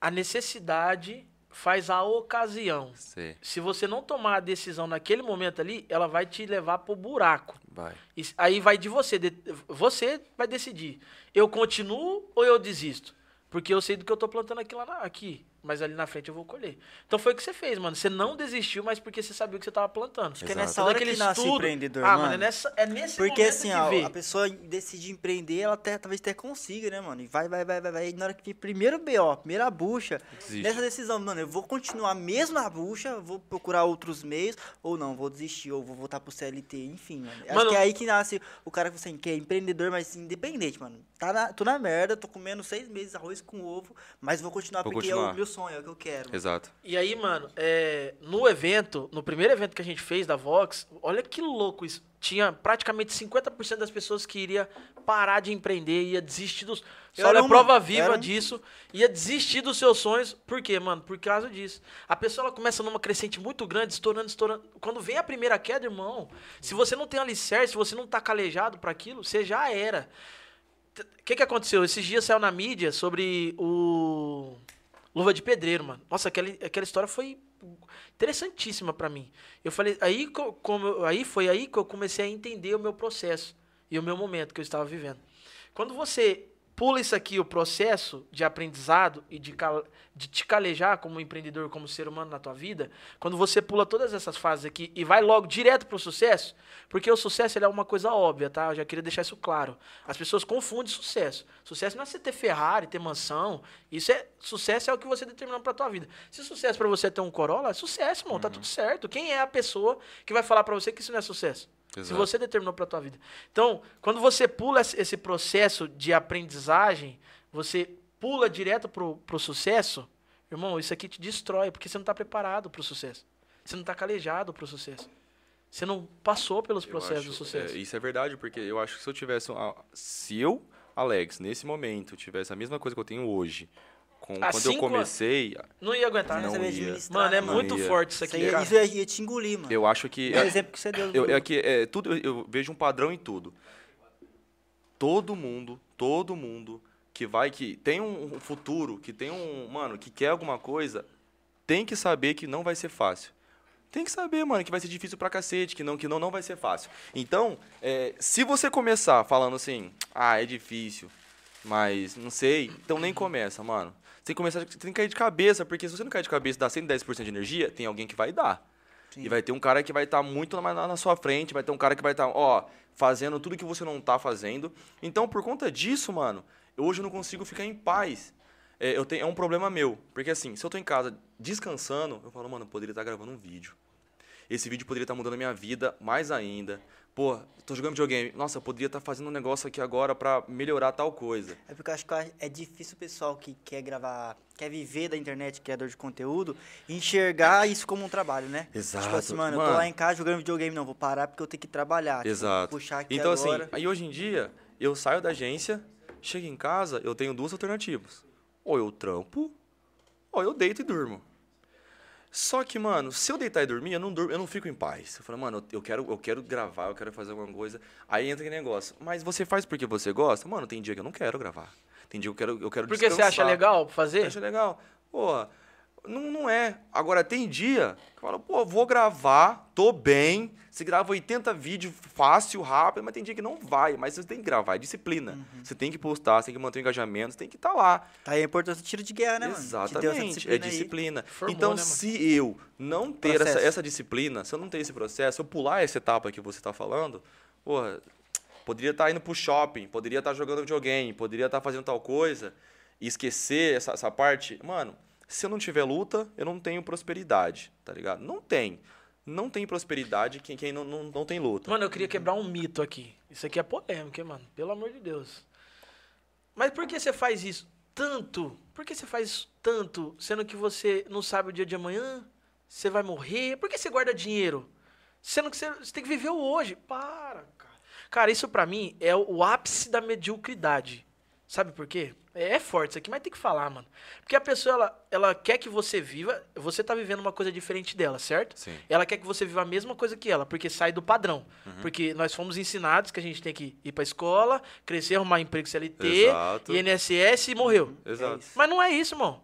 A necessidade faz a ocasião. Sei. Se você não tomar a decisão naquele momento ali, ela vai te levar pro buraco. Vai. E aí vai de você. de- você vai decidir. Eu continuo ou eu desisto? Porque eu sei do que eu tô plantando aqui, lá na- aqui. Mas ali na frente eu vou colher. Então foi o que você fez, mano. Você não desistiu, mas porque você sabia o que você tava plantando. Acho que é Exato. nessa Todo hora que nasce o estudo- empreendedor, Ah, mano. mano, é, nessa, é nesse Porque momento assim, ó, a pessoa decide empreender, ela até, talvez até consiga, né, mano? E vai, vai, vai, vai, vai. E na hora que vem primeiro BO, primeira bucha, Desiste. nessa decisão, mano, eu vou continuar mesmo na bucha, vou procurar outros meios, ou não, vou desistir, ou vou voltar pro CLT, enfim, mano. Acho Mano- que é aí que nasce o cara que, assim, que é empreendedor, mas independente, mano. Tá na, tô na merda, tô comendo seis meses arroz com ovo, mas vou continuar Vou porque é continuar. o meu sonho, é o que eu quero. Exato. E aí, mano, é, no evento, no primeiro evento que a gente fez da Vox, olha que louco isso. Tinha praticamente 50% das pessoas que iria parar de empreender, ia desistir dos. Só é uma. prova viva Era disso, ia desistir dos seus sonhos. Por quê, mano? Por causa disso. A pessoa ela começa numa crescente muito grande, estourando, estourando. Quando vem a primeira queda, irmão, se você não tem alicerce, se você não tá calejado para aquilo, você já era. O que, que aconteceu? Esses dias saiu na mídia sobre o Luva de Pedreiro, mano. Nossa, aquela, aquela história foi interessantíssima pra mim. Eu falei, aí, co- como, aí foi aí que eu comecei a entender o meu processo e o meu momento que eu estava vivendo. Quando você pula isso aqui, o processo de aprendizado e de, cal- de te calejar como empreendedor, como ser humano na tua vida, quando você pula todas essas fases aqui e vai logo direto pro sucesso, porque o sucesso é uma coisa óbvia, tá? Eu já queria deixar isso claro. As pessoas confundem sucesso. Sucesso não é você ter Ferrari, ter mansão. Isso é sucesso é o que você determinou pra tua vida. Se sucesso pra você é ter um Corolla, é sucesso, irmão, tá tudo certo. Quem é a pessoa que vai falar pra você que isso não é sucesso? Se Exato. você determinou pra tua vida. Então, quando você pula esse processo de aprendizagem, você pula direto pro, pro sucesso, irmão, isso aqui te destrói, porque você não tá preparado pro sucesso. Você não tá calejado pro sucesso. Você não passou pelos Eu processos acho- do sucesso. é, isso é verdade, porque eu acho que se eu tivesse. se eu, Alex, nesse momento, tivesse a mesma coisa que eu tenho hoje, com, quando eu comecei, Não ia aguentar. Não ia. Mano, é Não muito ia. forte isso aqui, cara. isso ia, ia te engolir, mano. eu acho que. É o exemplo que você deu. Eu, é que é, tudo, eu vejo um padrão em tudo. Todo mundo, todo mundo que vai, que tem um futuro, que tem um, mano, que quer alguma coisa, tem que saber que não vai ser fácil. Tem que saber, mano, que vai ser difícil pra cacete, que não, que não, não vai ser fácil. Então, é, se você começar falando assim, ah, é difícil, mas não sei, então nem começa, mano. Você tem que começar, você tem que cair de cabeça, porque se você não cair de cabeça e dar 110% de energia, tem alguém que vai dar. Sim. E vai ter um cara que vai estar muito na, na sua frente, vai ter um cara que vai estar, ó, fazendo tudo que você não tá fazendo. Então, por conta disso, mano, hoje eu não consigo ficar em paz. É, eu tenho, é um problema meu. Porque assim, se eu tô em casa descansando, eu falo, mano, eu poderia estar gravando um vídeo. Esse vídeo poderia estar mudando a minha vida mais ainda. Pô, tô jogando videogame. Nossa, eu poderia estar fazendo um negócio aqui agora pra melhorar tal coisa. É porque eu acho que é difícil o pessoal que quer gravar, quer viver da internet, criador de conteúdo, enxergar isso como um trabalho, né? Exato. Tipo assim, mano, eu tô Mano. lá em casa jogando videogame, não, vou parar porque eu tenho que trabalhar. tipo, Exato. puxar aqui Então, agora. assim, aí hoje em dia, eu saio da agência, chego em casa, eu tenho duas alternativas. Ou eu trampo, ou eu deito e durmo. Só que, mano, se eu deitar e dormir, eu não, durmo, eu não fico em paz. Eu falo, mano, eu quero, eu quero gravar, eu quero fazer alguma coisa. Aí entra aquele negócio. Mas você faz porque você gosta? Mano, tem dia que eu não quero gravar. Tem dia que eu quero, eu quero Porque você acha descansar. legal fazer? Acha legal. Porra, não, não é. Agora, tem dia que eu falo, pô, vou gravar, tô bem. Você grava 80 vídeos fácil, rápido, mas tem dia que não vai. Mas você tem que gravar, é disciplina. Uhum. Você tem que postar, você tem que manter o engajamento, você tem que estar lá. Tá aí a importância do tiro de guerra, né, mano? Exatamente, é disciplina. Formou, então, né, se eu não ter essa, essa disciplina, se eu não ter esse processo, se eu pular essa etapa que você está falando, porra, poderia estar indo pro shopping, poderia estar jogando videogame, poderia estar fazendo tal coisa e esquecer essa, essa parte. Mano, se eu não tiver luta, eu não tenho prosperidade, tá ligado? Não tem. Não tem prosperidade quem, quem não, não, não tem luta. Mano, eu queria quebrar um mito aqui. Isso aqui é polêmico, hein, mano? Pelo amor de Deus. Mas por que você faz isso tanto? Por que você faz isso tanto, sendo que você não sabe o dia de amanhã? Você vai morrer? Por que você guarda dinheiro? Sendo que você, você tem que viver o hoje. Para, cara. Cara, isso pra mim é o ápice da mediocridade. Sabe por quê? É, é forte isso aqui, mas tem que falar, mano. Porque a pessoa, ela, ela quer que você viva, você tá vivendo uma coisa diferente dela, certo? Sim. Ela quer que você viva a mesma coisa que ela, porque sai do padrão. Porque nós fomos ensinados que a gente tem que ir pra escola, crescer, arrumar emprego CLT, Exato. INSS e morreu. Exato. isso. Mas não é isso, irmão.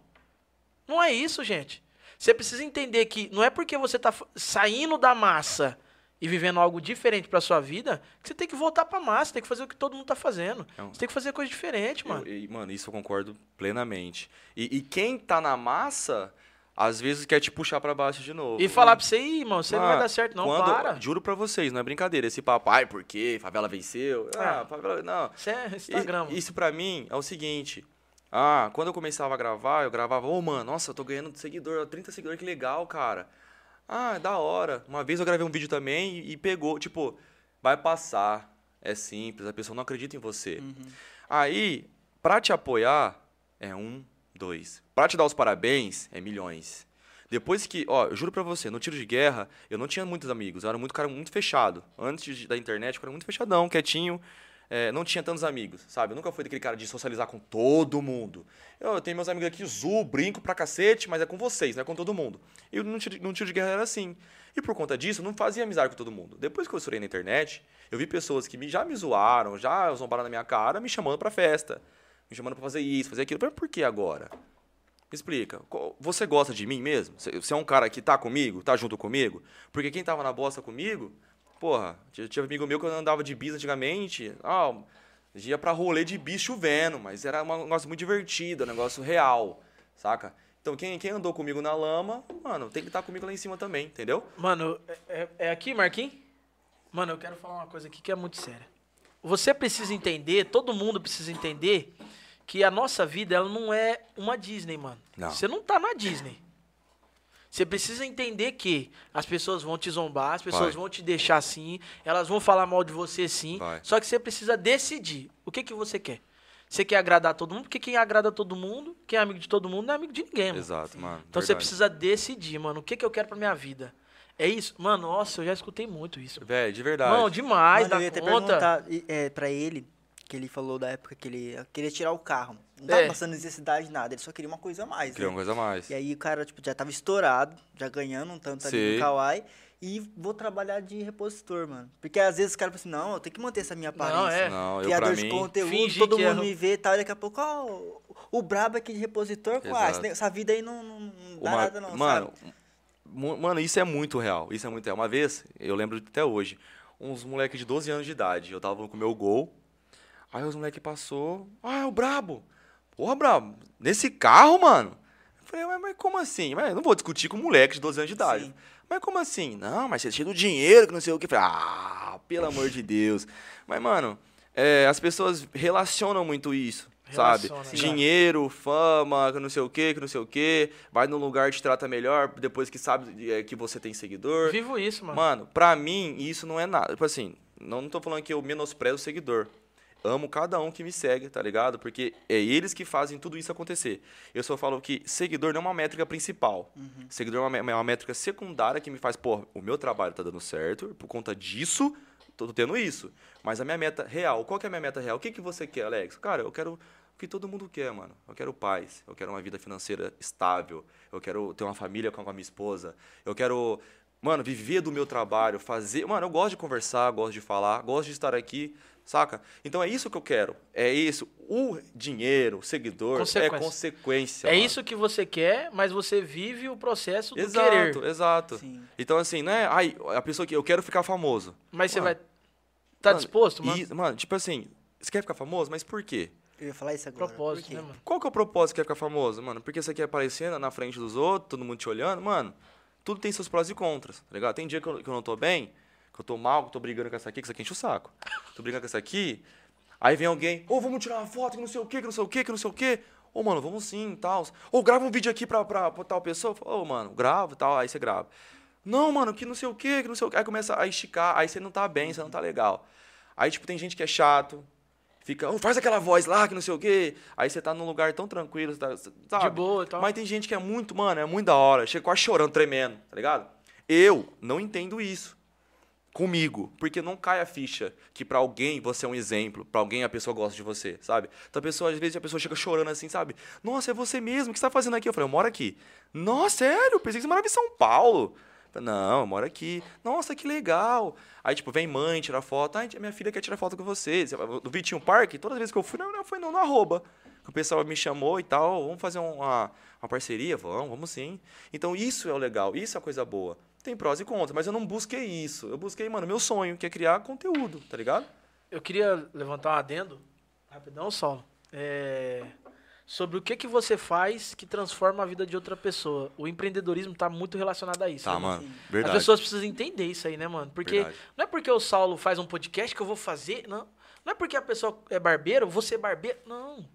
Não é isso, gente. Você precisa entender que não é porque você tá saindo da massa e vivendo algo diferente pra sua vida que você tem que voltar pra massa, tem que fazer o que todo mundo tá fazendo. É Você tem que fazer coisa diferente, mano. Eu- e, mano, isso eu concordo plenamente. E, e quem tá na massa, às vezes quer te puxar pra baixo de novo. E falar pra você, "Ih, irmão, você não vai Mano, dar certo, não, quando- para. Juro pra vocês, não é brincadeira. Esse papai, por quê? Favela venceu. Ah, Ah. favela. Não. Isso é Instagram. mano. Isso pra mim é o seguinte. Ah, quando eu começava a gravar, eu gravava, ô, mano, nossa, eu tô ganhando seguidor, 30 seguidores, que legal, cara. Ah, da hora. Uma vez eu gravei um vídeo também e, pegou, tipo, vai passar. É simples, a pessoa não acredita em você. Uhum. Aí, pra te apoiar, é um, dois. Pra te dar os parabéns, é milhões. Depois que, ó, eu juro pra você, no tiro de guerra, eu não tinha muitos amigos, eu era muito cara muito fechado. Antes da internet, eu era muito fechadão, quietinho, é, não tinha tantos amigos, sabe? Eu nunca fui daquele cara de socializar com todo mundo. Eu, tenho meus amigos aqui, zoo, brinco pra cacete, mas é com vocês, não é com todo mundo. E no tiro, no tiro de guerra era assim. E por conta disso, eu não fazia amizade com todo mundo. Depois que eu estourei na internet, eu vi pessoas que me, já me zoaram, já zombaram na minha cara, me chamando pra festa. Me chamando pra fazer isso, fazer aquilo. Mas por que agora? Me explica. Você gosta de mim mesmo? Você é um cara que tá comigo, tá junto comigo? Porque quem tava na bosta comigo, porra, tinha, tinha amigo meu que eu andava de bis antigamente, ah, ia pra rolê de bis chovendo, mas era um negócio muito divertido, um negócio real, saca? Então quem, quem andou comigo na lama, mano, tem que estar comigo lá em cima também, entendeu? Mano, é, é- é aqui, Marquinhos? Mano, eu quero falar uma coisa aqui que é muito séria. Você precisa entender, todo mundo precisa entender, que a nossa vida, ela não é uma Disney, mano. Não. Você não tá na Disney. Você precisa entender que as pessoas vão te zombar, as pessoas Vai. vão te deixar assim, elas vão falar mal de você sim. Vai. Só que você precisa decidir o que, que você quer. Você quer agradar todo mundo, porque quem agrada todo mundo, quem é amigo de todo mundo, não é amigo de ninguém, mano. Exato, mano. Então você verdade. precisa decidir, mano, o que, que eu quero pra minha vida. É isso? Mano, nossa, eu já escutei muito isso. Velho, de verdade. Não, demais, Mano, eu ia da até conta. perguntar é, pra ele, que ele falou da época que ele queria tirar o carro. Não tava É. passando necessidade de nada, ele só queria uma coisa a mais. Criou né? uma coisa a mais. E aí o cara, tipo, já tava estourado, já ganhando um tanto ali no Kawaii. E vou trabalhar de repositor, mano. Porque às vezes os caras falam assim, não, eu tenho que manter essa minha aparência. é. Não, eu Criador pra de mim... conteúdo, todo que mundo é- me vê e tal. E daqui a pouco, ó, o, o brabo aqui de repositor, com ah, ne- essa vida aí não, não, não dá Uma- nada não, mano, mano, isso é muito real. Isso é muito real. Uma vez, eu lembro até hoje, uns moleques de 12 anos de idade. Eu tava com o meu gol. Aí os moleques passou. Ah, é o Brabo. Porra, Brabo, nesse carro, mano? Eu falei, mas, mas como assim? Mas eu não vou discutir com um moleque de 12 anos de idade. Sim. Mas como assim? Não, mas você é cheio do dinheiro, que não sei o que. Eu falei, ah, pelo amor de Deus. Mas, mano, é, as pessoas relacionam muito isso, sabe? Sim. Dinheiro, fama, que não sei o que, que não sei o que. Vai num lugar te trata melhor depois que sabe é, que você tem seguidor. Vivo isso, mano. Mano, pra mim, isso não é nada. Tipo assim, não, não tô falando que eu menosprezo o seguidor. Amo cada um que me segue, tá ligado? Porque é eles que fazem tudo isso acontecer. Eu só falo que seguidor não é uma métrica principal. Seguidor é uma, é uma métrica secundária que me faz, pô, o meu trabalho tá dando certo, por conta disso, tô tendo isso. Mas a minha meta real, qual que é a minha meta real? O que, que você quer, Alex? Cara, eu quero o que todo mundo quer, mano. Eu quero paz, eu quero uma vida financeira estável, eu quero ter uma família com a minha esposa, eu quero, mano, viver do meu trabalho, fazer. Mano, eu gosto de conversar, gosto de falar, gosto de estar aqui, saca? Então é isso que eu quero. É isso. O dinheiro, o seguidor, Consequência. é consequência. é mano. isso que você quer, mas você vive o processo do Exato, querer. exato. Sim. Então, assim, não é. Ai, a pessoa que eu quero ficar famoso. Mas você Mano, vai. Tá Mano, disposto, mano? E, mano, tipo assim, você quer ficar famoso, mas por quê? Eu ia falar isso agora. Propósito, né, mano? Qual que é o propósito que quer ficar famoso, mano? Porque você quer aparecer na- na frente dos outros, todo mundo te olhando, mano. Tudo tem seus prós e contras, tá ligado? Tem dia que eu, que eu não tô bem, que eu tô mal, que eu tô brigando com essa aqui, que essa aqui enche o saco. Tô brigando com essa aqui, aí vem alguém, ô, vamos tirar uma foto, que não sei o quê, que não sei o quê, que não sei o quê. Ô, mano, vamos sim, tal. Ou grava um vídeo aqui pra, pra, pra tal pessoa. Ô, mano, grava e tal, aí você grava. Não, mano, que não sei o quê, que não sei o quê. Aí começa a esticar, aí você não tá bem, você não tá legal. Aí, tipo, tem gente que é chato, fica, "Ô, faz aquela voz lá, que não sei o quê. Aí você tá num lugar tão tranquilo, você tá, sabe? De boa e tal. Mas tem gente que é muito, mano, é muito da hora. Chega quase chorando, tremendo, tá ligado? Eu não entendo isso comigo, porque não cai a ficha que pra alguém você é um exemplo, pra alguém a pessoa gosta de você, sabe? Então a pessoa, às vezes a pessoa chega chorando assim, sabe? Nossa, é você mesmo, o que você tá fazendo aqui? Eu falei, eu moro aqui. Nossa, sério? Pensei que você morava em São Paulo. Não, eu moro aqui. Nossa, que legal. Aí, tipo, vem mãe tirar foto. Ai, minha filha quer tirar foto com você. No Vitinho Parque, todas as vezes que eu fui, não, não foi no, no arroba. O pessoal me chamou e tal, vamos fazer uma, uma parceria? Vamos, vamos sim. Então, isso é o legal, isso é a coisa boa. Tem prós e contras, mas eu não busquei isso. Eu busquei, mano, meu sonho, que é criar conteúdo, tá ligado? Eu queria levantar um adendo, rapidão, Saulo. É, sobre o que, que você faz que transforma a vida de outra pessoa. O empreendedorismo tá muito relacionado a isso. Tá, né, mano. Sim. As Verdade. pessoas precisam entender isso aí, né, mano? Porque Verdade. não é porque o Saulo faz um podcast que eu vou fazer, não. Não é porque a pessoa é barbeiro, você é barbeiro, não.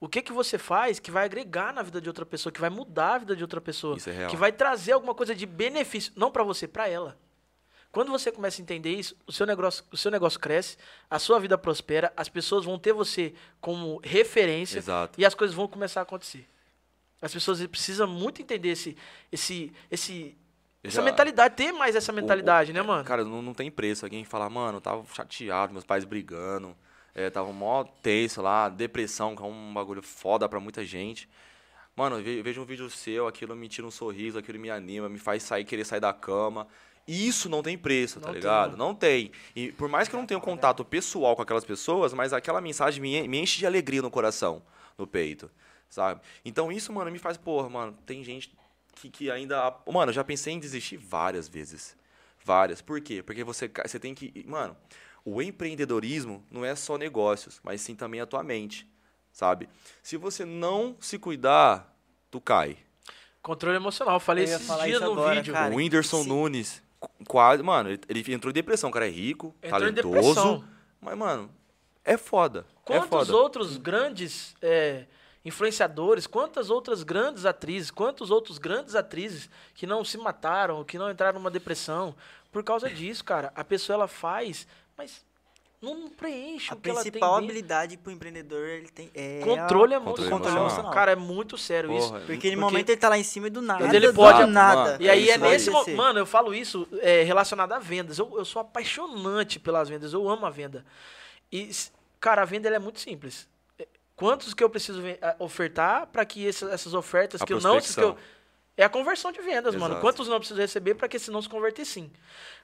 O que que você faz que vai agregar na vida de outra pessoa, que vai mudar a vida de outra pessoa, Isso é real. que vai trazer alguma coisa de benefício, não pra você, pra ela. Quando você começa a entender isso, o seu negócio, o seu negócio cresce, a sua vida prospera, as pessoas vão ter você como referência Exato. e as coisas vão começar a acontecer. As pessoas precisam muito entender esse, esse, esse, essa mentalidade, ter mais essa mentalidade, O- né, o- mano? Cara, não, não tem preço. Alguém fala, mano, eu tava chateado, meus pais brigando. É, tava mó tenso lá, depressão, que é um bagulho foda pra muita gente. Mano, eu ve- vejo um vídeo seu, aquilo me tira um sorriso, aquilo me anima, me faz sair, querer sair da cama. Isso não tem preço, tá Não tem, ligado? mano. Não tem. E por mais que eu não tenha um contato pessoal com aquelas pessoas, mas aquela mensagem me, en- me enche de alegria no coração, no peito, sabe? Então isso, mano, me faz, porra, mano, tem gente que, que ainda. Mano, eu já pensei em desistir várias vezes. Várias. Por quê? Porque você, você tem que. Mano, o empreendedorismo não é só negócios, mas sim também a tua mente, sabe? Se você não se cuidar, tu cai. Controle emocional. Eu falei Eu esses dias no agora, vídeo. cara. o Whindersson se- Nunes, qu- quase. Mano, ele, entrou em depressão. O cara é rico, Entrou em talentoso. depressão. Mas, mano, é foda. é Quantos foda. outros grandes é, influenciadores, quantas outras grandes atrizes, quantos outros grandes atrizes que não se mataram, que não entraram numa depressão por causa disso, cara? A pessoa ela faz, mas não preenche A o que ela tem principal dentro. habilidade pro empreendedor ele tem é Controle a- emocional. Controle emocional. Cara, é muito sério isso. Porra, Porque no porque- momento ele tá lá em cima e do nada. Mas ele do pode- nada. Mano, E aí É é nesse momento. Mano, eu falo isso é, relacionado a vendas. Eu, eu sou apaixonante pelas vendas. Eu amo a venda. E, cara, a venda ela é muito simples. É, Quantos que eu preciso a- ofertar para que essa- essas ofertas A que eu não. que eu-. É a conversão de vendas, mano. Exato. Quantos não eu preciso receber para que esse não se converter sim?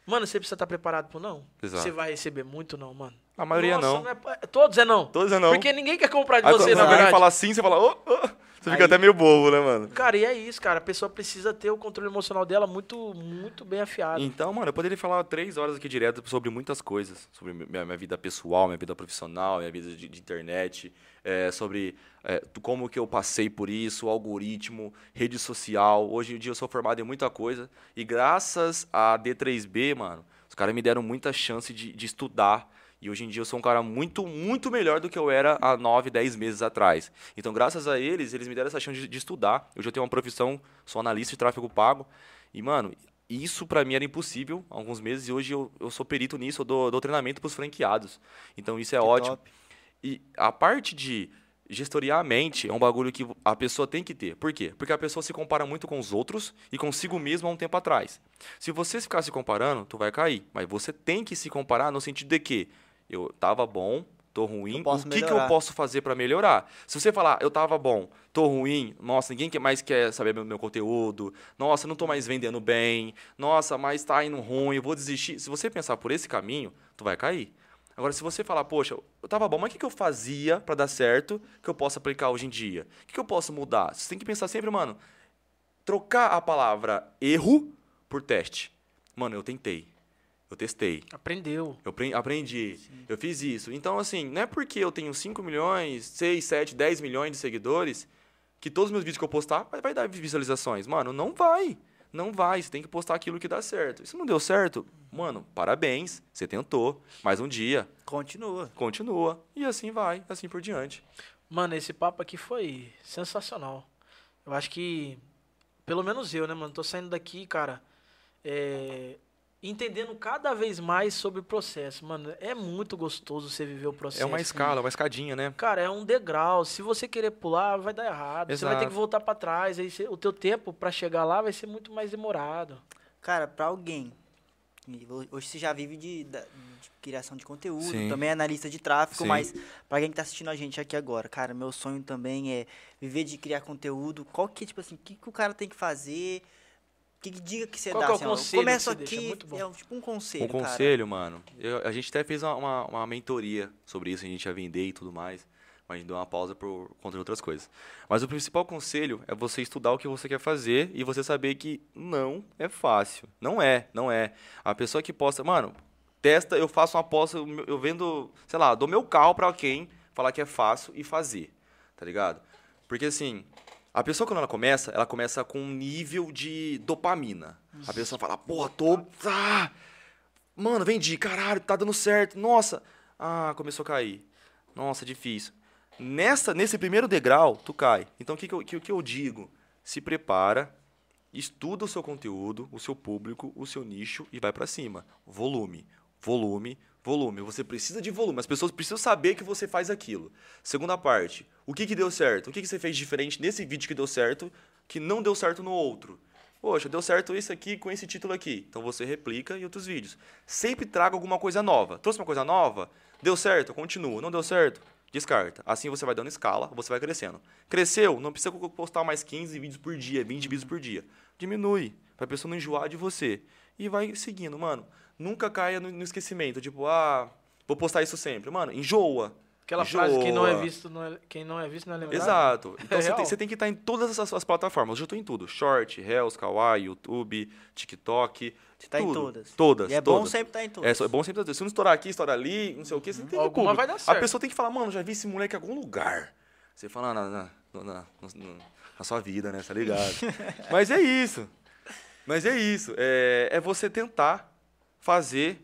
Mano, você precisa estar preparado pro não? Exato. Você vai receber muito não, mano. A maioria Nossa, não. é pa- Todos é não. Todos é não. Porque ninguém quer comprar de Aí você, na verdade. fala assim, você fala, ô, ô. Você fica Aí- até meio bobo, né, mano? Cara, e é isso, cara. A pessoa precisa ter o controle emocional dela muito, muito bem afiado. Então, mano, eu poderia falar três horas aqui direto sobre muitas coisas. Sobre minha, minha vida pessoal, minha vida profissional, minha vida de, de internet. é, sobre é, como que eu passei por isso, algoritmo, rede social. Hoje em dia eu sou formado em muita coisa. E graças a D3B, mano, os caras me deram muita chance de, de estudar. E hoje em dia eu sou um cara muito, muito melhor do que eu era há 9, 10 meses atrás. Então, graças a eles, eles me deram essa chance de, de estudar. Eu tenho uma profissão, sou analista de tráfego pago. E, mano, isso pra mim era impossível há alguns meses. E hoje eu, eu sou perito nisso, eu dou, dou treinamento pros franqueados. Então, isso é Que ótimo. top. E a parte de gestoriar a mente é um bagulho que a pessoa tem que ter. Por quê? Porque a pessoa se compara muito com os outros e consigo mesmo há um tempo atrás. Se você ficar se comparando, tu vai cair. Mas você tem que se comparar no sentido de que eu tava bom, tô ruim, o que, que eu posso fazer para melhorar? Se você falar, eu tava bom, tô ruim, nossa, ninguém que- mais quer saber meu, meu conteúdo, nossa, não tô mais vendendo bem, nossa, mas tá indo ruim, eu vou desistir. Se você pensar por esse caminho, tu vai cair. Agora, se você falar, poxa, eu tava bom, mas o que, que eu fazia para dar certo que eu posso aplicar hoje em dia? O que, que eu posso mudar? Você tem que pensar sempre, mano, trocar a palavra erro por teste. Mano, eu tentei. Eu testei. Aprendeu. Eu apren- aprendi, eu fiz isso. Então, assim, não é porque eu tenho 5 milhões, 6, 7, 10 milhões de seguidores que todos os meus vídeos que eu postar vai, vai dar visualizações. Mano, não vai. Não vai. Você tem que postar aquilo que dá certo. Se não deu certo, mano, parabéns. Você tentou. Mais um dia. Continua. Continua. E assim vai, assim por diante. Mano, esse papo aqui foi sensacional. Eu acho que, pelo menos eu, né, mano? Tô saindo daqui, cara, é, entendendo cada vez mais sobre o processo. Mano, é muito gostoso você viver o processo. É uma escala, uma escadinha, né? Cara, é um degrau. Se você querer pular, vai dar errado. Você vai ter Exato. que voltar pra trás. Aí você- o teu tempo pra chegar lá vai ser muito mais demorado. Cara, pra alguém. ho- Hoje você já vive de, de criação de conteúdo, Sim. também é analista de tráfego, Sim. mas pra alguém que tá assistindo a gente aqui agora, cara, meu sonho também é viver de criar conteúdo. Qual que, tipo assim, o que, que o cara tem que fazer? Que que diga que você Qual dá? que é o assim, conselho eu começo aqui, bom. é um- tipo um conselho, Um cara. conselho, mano. eu- a gente até fez uma, uma, uma mentoria sobre isso, a gente ia vender e tudo mais. Mas a gente deu uma pausa por conta de outras coisas. Mas o principal conselho é você estudar o que você quer fazer e você saber que não é fácil. Não é, não é. A pessoa que posta, mano, testa, eu faço uma aposta, eu eu vendo, sei lá, dou meu carro pra quem falar que é fácil e fazer, tá ligado? Porque assim, a pessoa quando ela começa, ela começa com um nível de dopamina. A pessoa fala, porra, tô. Ah, mano, vendi, caralho, tá dando certo. Nossa. Ah, começou a cair. Nossa, difícil. Nessa, nesse primeiro degrau, tu cai. Então, o que, que, eu, que, que eu digo? Se prepara, estuda o seu conteúdo, o seu público, o seu nicho e vai pra cima. Volume, volume, volume. Você precisa de volume. As pessoas precisam saber que você faz aquilo. Segunda parte, o que, que deu certo? O que, que você fez diferente nesse vídeo que deu certo, que não deu certo no outro? Poxa, deu certo isso aqui com esse título aqui. Então você replica em outros vídeos. Sempre traga alguma coisa nova. Trouxe uma coisa nova? Deu certo? Continua. Não deu certo? Descarta. Assim você vai dando escala, você vai crescendo. Cresceu? Não precisa postar mais 15 vídeos por dia, 20 vídeos por dia. Diminui, pra pessoa não enjoar de você. E vai seguindo, mano. Nunca caia no, no esquecimento. Tipo, ah, vou postar isso sempre. Mano, enjoa. Aquela frase, quem não é Enjoa. visto não é, quem não é visto não é lembrado. Exato. [laughs] Então É você, tem, você tem que estar em todas as, as plataformas. Hoje eu estou em tudo. Short, Reels, Kawaii, YouTube, TikTok. Você tá em tudo. todas. Todas, E é bom todas. sempre estar em todas. É, é bom sempre Se não estourar aqui, estourar ali, não sei o que, você tem que Alguma público. vai dar A certo. pessoa tem que falar, mano, já vi esse moleque em algum lugar. Você fala na, na, na, na- na sua vida, né? Tá ligado? [laughs] Mas é isso. Mas é isso. É, é você tentar fazer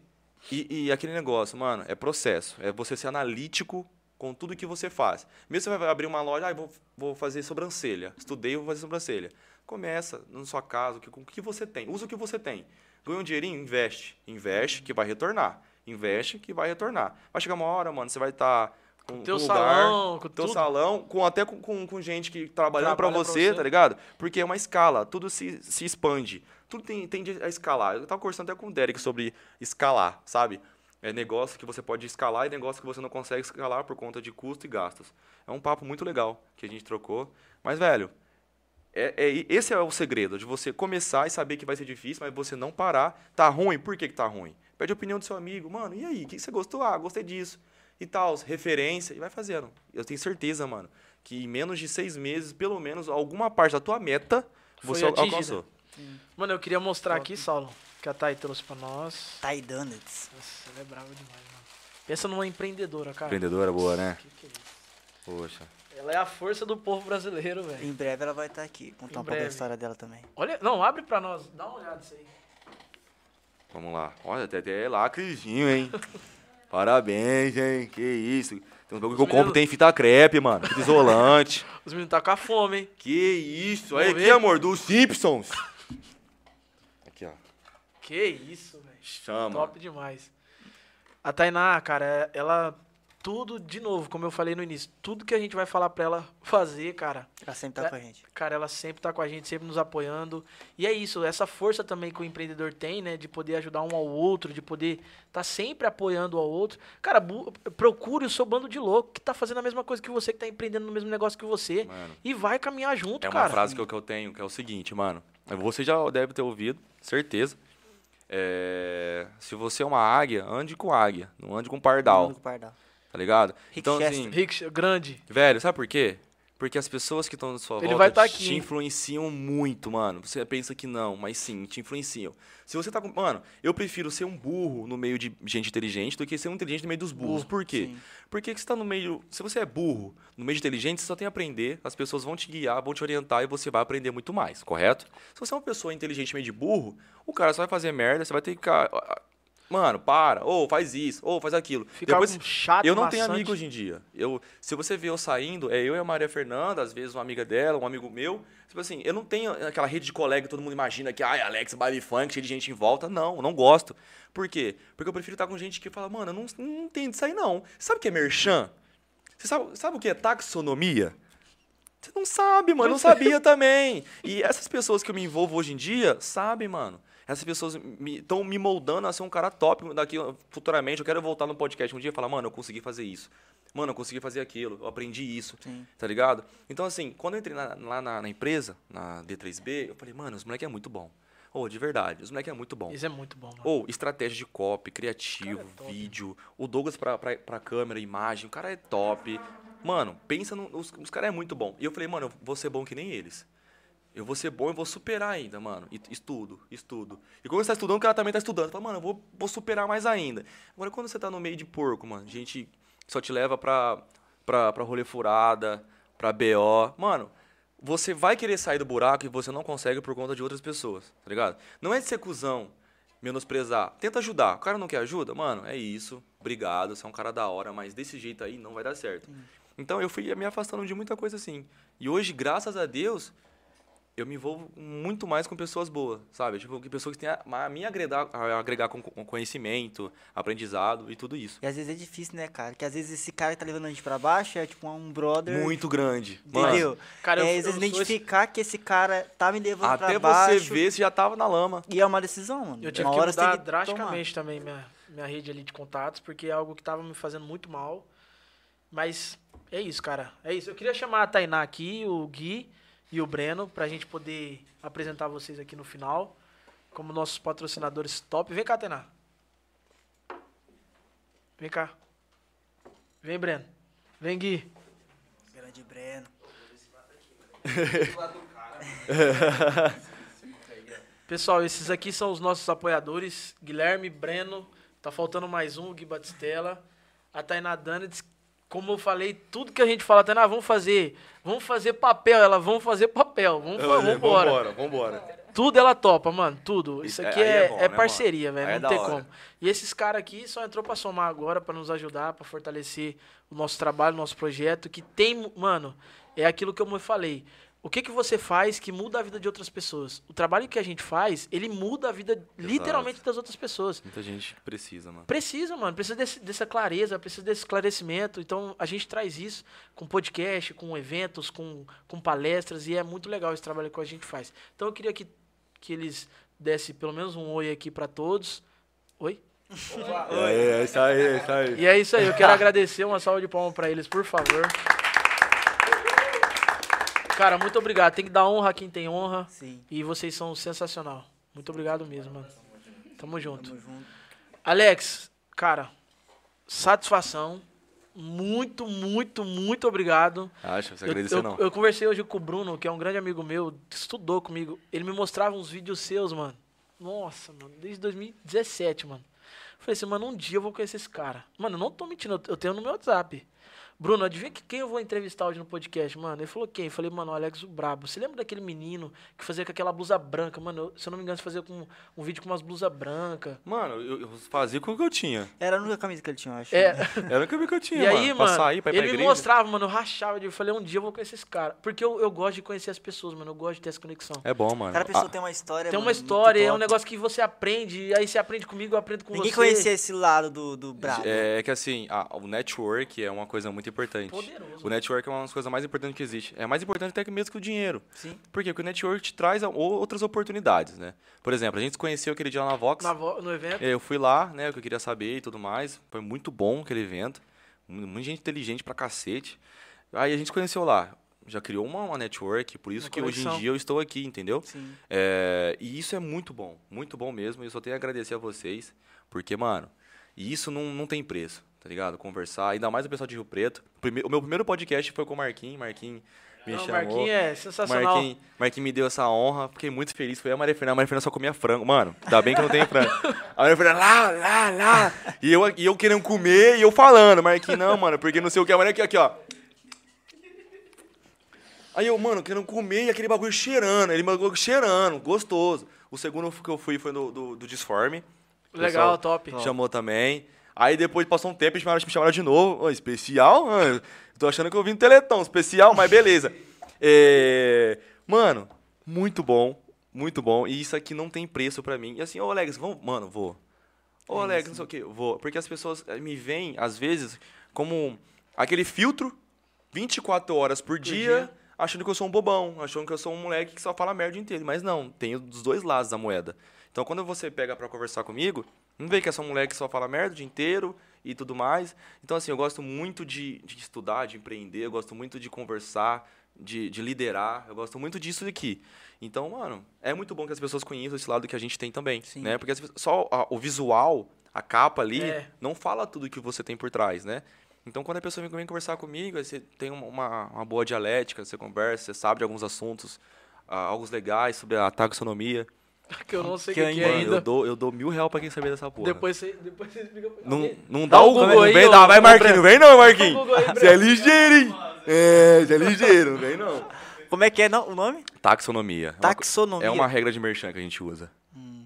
e, e aquele negócio, mano, é processo. É você ser analítico com tudo que você faz. Mesmo você vai abrir uma loja, ah, vou, vou fazer sobrancelha. Estudei, vou fazer sobrancelha. Começa na sua casa, com o que você tem. Usa o que você tem. Ganhou um dinheirinho? Investe. Investe que vai retornar. Investe que vai retornar. Vai chegar uma hora, mano, você vai estar com Teu com lugar, salão, com teu tudo. salão, com, até com, com, com gente que trabalhando Trabalha pra você, você. tá ligado? Porque é uma escala, tudo se, se expande. Tudo tem, tende a escalar. Eu tava conversando até com o Derek sobre escalar, sabe? É negócio que você pode escalar e negócio que você não consegue escalar por conta de custo e gastos. É um papo muito legal que a gente trocou. Mas, velho, é, é- esse é o segredo, de você começar e saber que vai ser difícil, mas você não parar. Tá ruim, por que, que tá ruim? Pede a opinião do seu amigo. Mano, e aí? O que você gostou? Ah, gostei disso. E tal, referência. E vai fazendo. Eu tenho certeza, mano, que em menos de seis meses, pelo menos, alguma parte da tua meta você atingida. Alcançou. Mano, eu queria mostrar aqui, Saulo, que a Thay trouxe pra nós. Thai Donuts. Nossa, ela é brava demais, mano. Pensa numa empreendedora, cara. Empreendedora boa, né? Que que é isso? Poxa. Ela é a força do povo brasileiro, velho. Em breve ela vai estar aqui. Contar Em um pouco da breve. história dela também. Olha, não, abre pra nós, dá uma olhada nisso aí. Vamos lá. Olha, até, até lacrezinho, hein? [laughs] Parabéns, hein? Que isso. Tem uns bagulho que eu compro tem fita crepe, mano. Fita isolante. [laughs] Os meninos tá com a fome, hein? que isso. Olha aqui, amor, dos Simpsons. Que isso, velho. Chama. Top demais. A Tainá, cara, é- ela. Tudo, de novo, como eu falei no início, tudo que a gente vai falar pra ela fazer, cara, Ela sempre tá É. com a gente. cara, ela sempre tá com a gente, sempre nos apoiando. E é isso, essa força também que o empreendedor tem, né? De poder ajudar um ao outro, de poder tá sempre apoiando um ao outro. Cara, procure o seu bando de louco que tá fazendo a mesma coisa que você, que tá empreendendo no mesmo negócio que você. Mano. E vai caminhar junto, É uma cara. frase que eu, que eu tenho, que é o seguinte, mano. Você já deve ter ouvido, certeza. É, se você é uma águia, ande com águia, não ande com pardal, Único Pardal. tá ligado? Rick então, Chester. assim, Rick, grande. velho, sabe por quê? Porque as pessoas que estão na sua Ele volta vai tá aqui, te influenciam muito, mano. Você pensa que não, mas sim, te influenciam. Se você tá com. Mano, eu prefiro ser um burro no meio de gente inteligente do que ser um inteligente no meio dos burros. Burro, por quê? sim. Porque que você tá no meio. Se você é burro, no meio de inteligente, você só tem a aprender, as pessoas vão te guiar, vão te orientar e você vai aprender muito mais, correto? Se você é uma pessoa inteligente meio de burro, o cara só vai fazer merda, você vai ter que ficar. Mano, para, ou faz isso, ou faz aquilo. Ficar Depois, chato, eu não tenho maçante. amigo hoje em dia. Eu, se você vê eu saindo, é eu e a Maria Fernanda, às vezes uma amiga dela, um amigo meu. Tipo assim, eu não tenho aquela rede de colega que todo mundo imagina que, ai, Alex, baile funk, cheio de gente em volta. Não, eu não gosto. Por quê? Porque eu prefiro estar com gente que fala, mano, eu não, não entendo disso aí não. Sabe o que é merchan? Você sabe, sabe o que é taxonomia? Você não sabe, mano. Eu não sabia também. E essas pessoas que eu me envolvo hoje em dia sabem, mano. Essas pessoas estão me, moldando a ser um cara top daqui futuramente. Eu quero voltar no podcast um dia e falar, mano, eu consegui fazer isso. Mano, eu consegui fazer aquilo. Eu aprendi isso. Sim. Tá ligado? Então, assim, quando eu entrei na- lá na, na empresa, na D3B, eu falei, mano, os moleques é muito bom. Ô, de verdade, os moleques é muito bom. Isso é muito bom, mano. Ou estratégia de copy, criativo, Cara é vídeo. O Douglas pra, pra, pra câmera, imagem, o cara é top. Mano, pensa no. Os, os caras é muito bom. E eu falei, mano, eu vou ser bom que nem eles. Eu vou ser bom e vou superar ainda, mano. E estudo, estudo. E quando você tá estudando, o cara também tá estudando. Fala, mano, eu vou, vou superar mais ainda. Agora, quando você tá no meio de porco, mano, gente só te leva pra, pra, pra rolê furada, pra BO. Mano, você vai querer sair do buraco e você não consegue por conta de outras pessoas, tá ligado? Não é de ser cuzão, menosprezar. Tenta ajudar. O cara não quer ajuda? Mano, é isso. Obrigado, você é um cara da hora, mas desse jeito aí não vai dar certo. Então eu fui me afastando de muita coisa assim. E hoje, graças a Deus, eu me envolvo muito mais com pessoas boas, sabe? Tipo, que pessoas que têm a, a me agregar, a agregar com, com conhecimento, aprendizado e tudo isso. E às vezes é difícil, né, cara? Que às vezes esse cara que tá levando a gente pra baixo é tipo um brother. Muito grande. Mano, Entendeu? Cara, eu- é, eu às vezes sou esse- identificar que esse cara tá me levando até pra baixo. você ver se já tava na lama. E é uma decisão, mano. Eu tive uma que hora você tem mudar que drasticamente também minha, minha rede ali de contatos, porque é algo que tava me fazendo muito mal. Mas é isso, cara. É isso. Eu queria chamar a Tainá aqui, o Gui e o Breno, pra gente poder apresentar vocês aqui no final, como nossos patrocinadores top. Vem cá, Tainá. Vem cá. Vem, Breno. Vem, Gui. Grande Breno. [laughs] Pessoal, esses aqui são os nossos apoiadores. Guilherme, Breno, tá faltando mais um, o Gui Batistella. A Tainá Danitz, como eu falei, tudo que a gente fala, Tainá, vamos fazer, vamos fazer papel, ela, vamos fazer papel, vamos, fa- vamos embora. Vambora, vambora. Tudo ela topa, mano, tudo. Isso Isso- aqui é, é bom, é né, parceria, velho, é não da tem hora. como. E esses caras aqui só entrou pra somar agora, pra nos ajudar, pra fortalecer o nosso trabalho, o nosso projeto, que tem, mano, é aquilo que eu me falei. O que que você faz que muda a vida de outras pessoas? O trabalho que a gente faz, ele muda a vida literalmente das outras pessoas. Muita gente precisa, mano. Precisa, mano, precisa desse- dessa clareza, precisa desse esclarecimento. Então a gente traz isso com podcast, com eventos, com, com palestras, e é muito legal esse trabalho que a gente faz. Então eu queria que, que eles dessem pelo menos um oi aqui pra todos. Oi? É, é isso aí, é isso aí. E é isso aí, eu quero agradecer, uma salva de palmas pra eles, por favor. Cara, muito obrigado. Tem que dar honra a quem tem honra. Sim. E vocês são sensacional. Muito obrigado mesmo, mano. Tamo junto. Tamo junto. Alex, cara, satisfação. Muito, muito, muito obrigado. Acha, você Eu, agradecer eu- não. eu conversei hoje com o Bruno, que é um grande amigo meu, estudou comigo. Ele me mostrava uns vídeos seus, mano. Nossa, mano, desde 2017, mano. Eu falei assim, mano, um dia eu vou conhecer esse cara. Mano, eu não tô mentindo, eu- eu tenho no meu WhatsApp. Bruno, adivinha que- quem eu vou entrevistar hoje no podcast, mano? Ele falou quem? Eu falei, mano, o Alex o Brabo. Você lembra daquele menino que fazia com aquela blusa branca? Mano, eu- se eu não me engano, você fazia com um vídeo com umas blusas brancas. Mano, eu, eu fazia com o que eu tinha. Era a única camisa que ele tinha, eu acho. É, Era o que eu [laughs] tinha, E aí, mano. Pra mano, sair, pra ir pra ele me igreja. mostrava, mano, eu rachava. Eu falei, um dia eu vou conhecer esse cara. Porque eu, eu gosto de conhecer as pessoas, mano. Eu gosto de ter essa conexão. É bom, mano. Cada pessoa Ah, tem uma história. Tem uma mano, história, é um negócio que você aprende. e Aí você aprende comigo, eu aprendo com Ninguém você. conhecia esse lado do, do brabo. É, é que assim, a- o network é uma coisa muito importante. Poderoso. O network é uma das coisas mais importantes que existe. É mais importante até que mesmo que o dinheiro. Sim. Por quê? Porque o network te traz outras oportunidades, né? Por exemplo, a gente se conheceu aquele dia lá na Vox. Na vo- no evento. Eu fui lá, né, o que eu queria saber e tudo mais. Foi muito bom aquele evento. Mu- Muita gente inteligente pra cacete. Aí a gente se conheceu lá. Já criou uma, uma network, por isso Uma que hoje em dia eu estou aqui, entendeu? Sim. É, e isso é muito bom, muito bom mesmo. Eu só tenho a agradecer a vocês, porque, mano, isso não, não tem preço, tá ligado? Conversar, ainda mais o pessoal de Rio Preto. O meu primeiro podcast foi com o Marquinhos, Marquinhos me Não, chamou. Marquinhos é sensacional. Marquinhos, Marquinhos me deu essa honra, fiquei muito feliz. Foi a Maria Fernanda, a Maria Fernanda só comia frango. Mano, ainda bem que eu não tenho frango. [laughs] A Maria Fernanda, lá, lá, lá. E eu, e eu querendo comer e eu falando. Marquinhos, não, mano, porque não sei o que. A Maria aqui, aqui, ó. Aí eu, mano, querendo comer e aquele bagulho cheirando. Ele bagulho cheirando, gostoso. O segundo que eu fui foi do, do, do Disforme. Legal, top. Chamou também. Aí depois passou um tempo e chamaram, me chamaram de novo. Ô, especial? Ah, Tô achando que eu vim no Teleton, especial, mas beleza. [laughs] É, Mano, muito bom. Muito bom. E isso aqui não tem preço pra mim. E assim, ô Alex, vamos. Mano, vou. Ô É Alex, não sei o quê, vou. Porque as pessoas eh, me veem, às vezes, como aquele filtro 24 horas por, dia, dia. achando que eu sou um bobão, achando que eu sou um moleque que só fala merda inteiro. Mas não, tem dos dois lados da moeda. Então quando você pega pra conversar comigo, não vê que é só um moleque que só fala merda o dia inteiro e tudo mais. Então, assim, eu gosto muito de, de estudar, de empreender, eu gosto muito de conversar, de, de liderar, eu gosto muito disso aqui. Então, mano, é muito bom que as pessoas conheçam esse lado que a gente tem também, Sim. né? Porque só a- o visual, a capa ali, É. não fala tudo que você tem por trás, né? Então, quando a pessoa vem conversar comigo, aí você tem uma, uma, boa dialética, você conversa, você sabe de alguns assuntos, ah, alguns legais sobre a taxonomia. [laughs] Que eu não sei o Que que, que é ainda- Mano, ainda. eu dou, eu dou mil real pra quem saber dessa porra. Depois você, depois você explica pra Não, não Dá dá, o Google Google, aí, vem, ô, dá, vai Marquinhos, não vem não, Marquinhos. Você é ligeiro, hein? É, você é ligeiro, não vem não. Como é que é não, o nome? Taxonomia. É Taxonomia. É uma regra de merchan que a gente usa.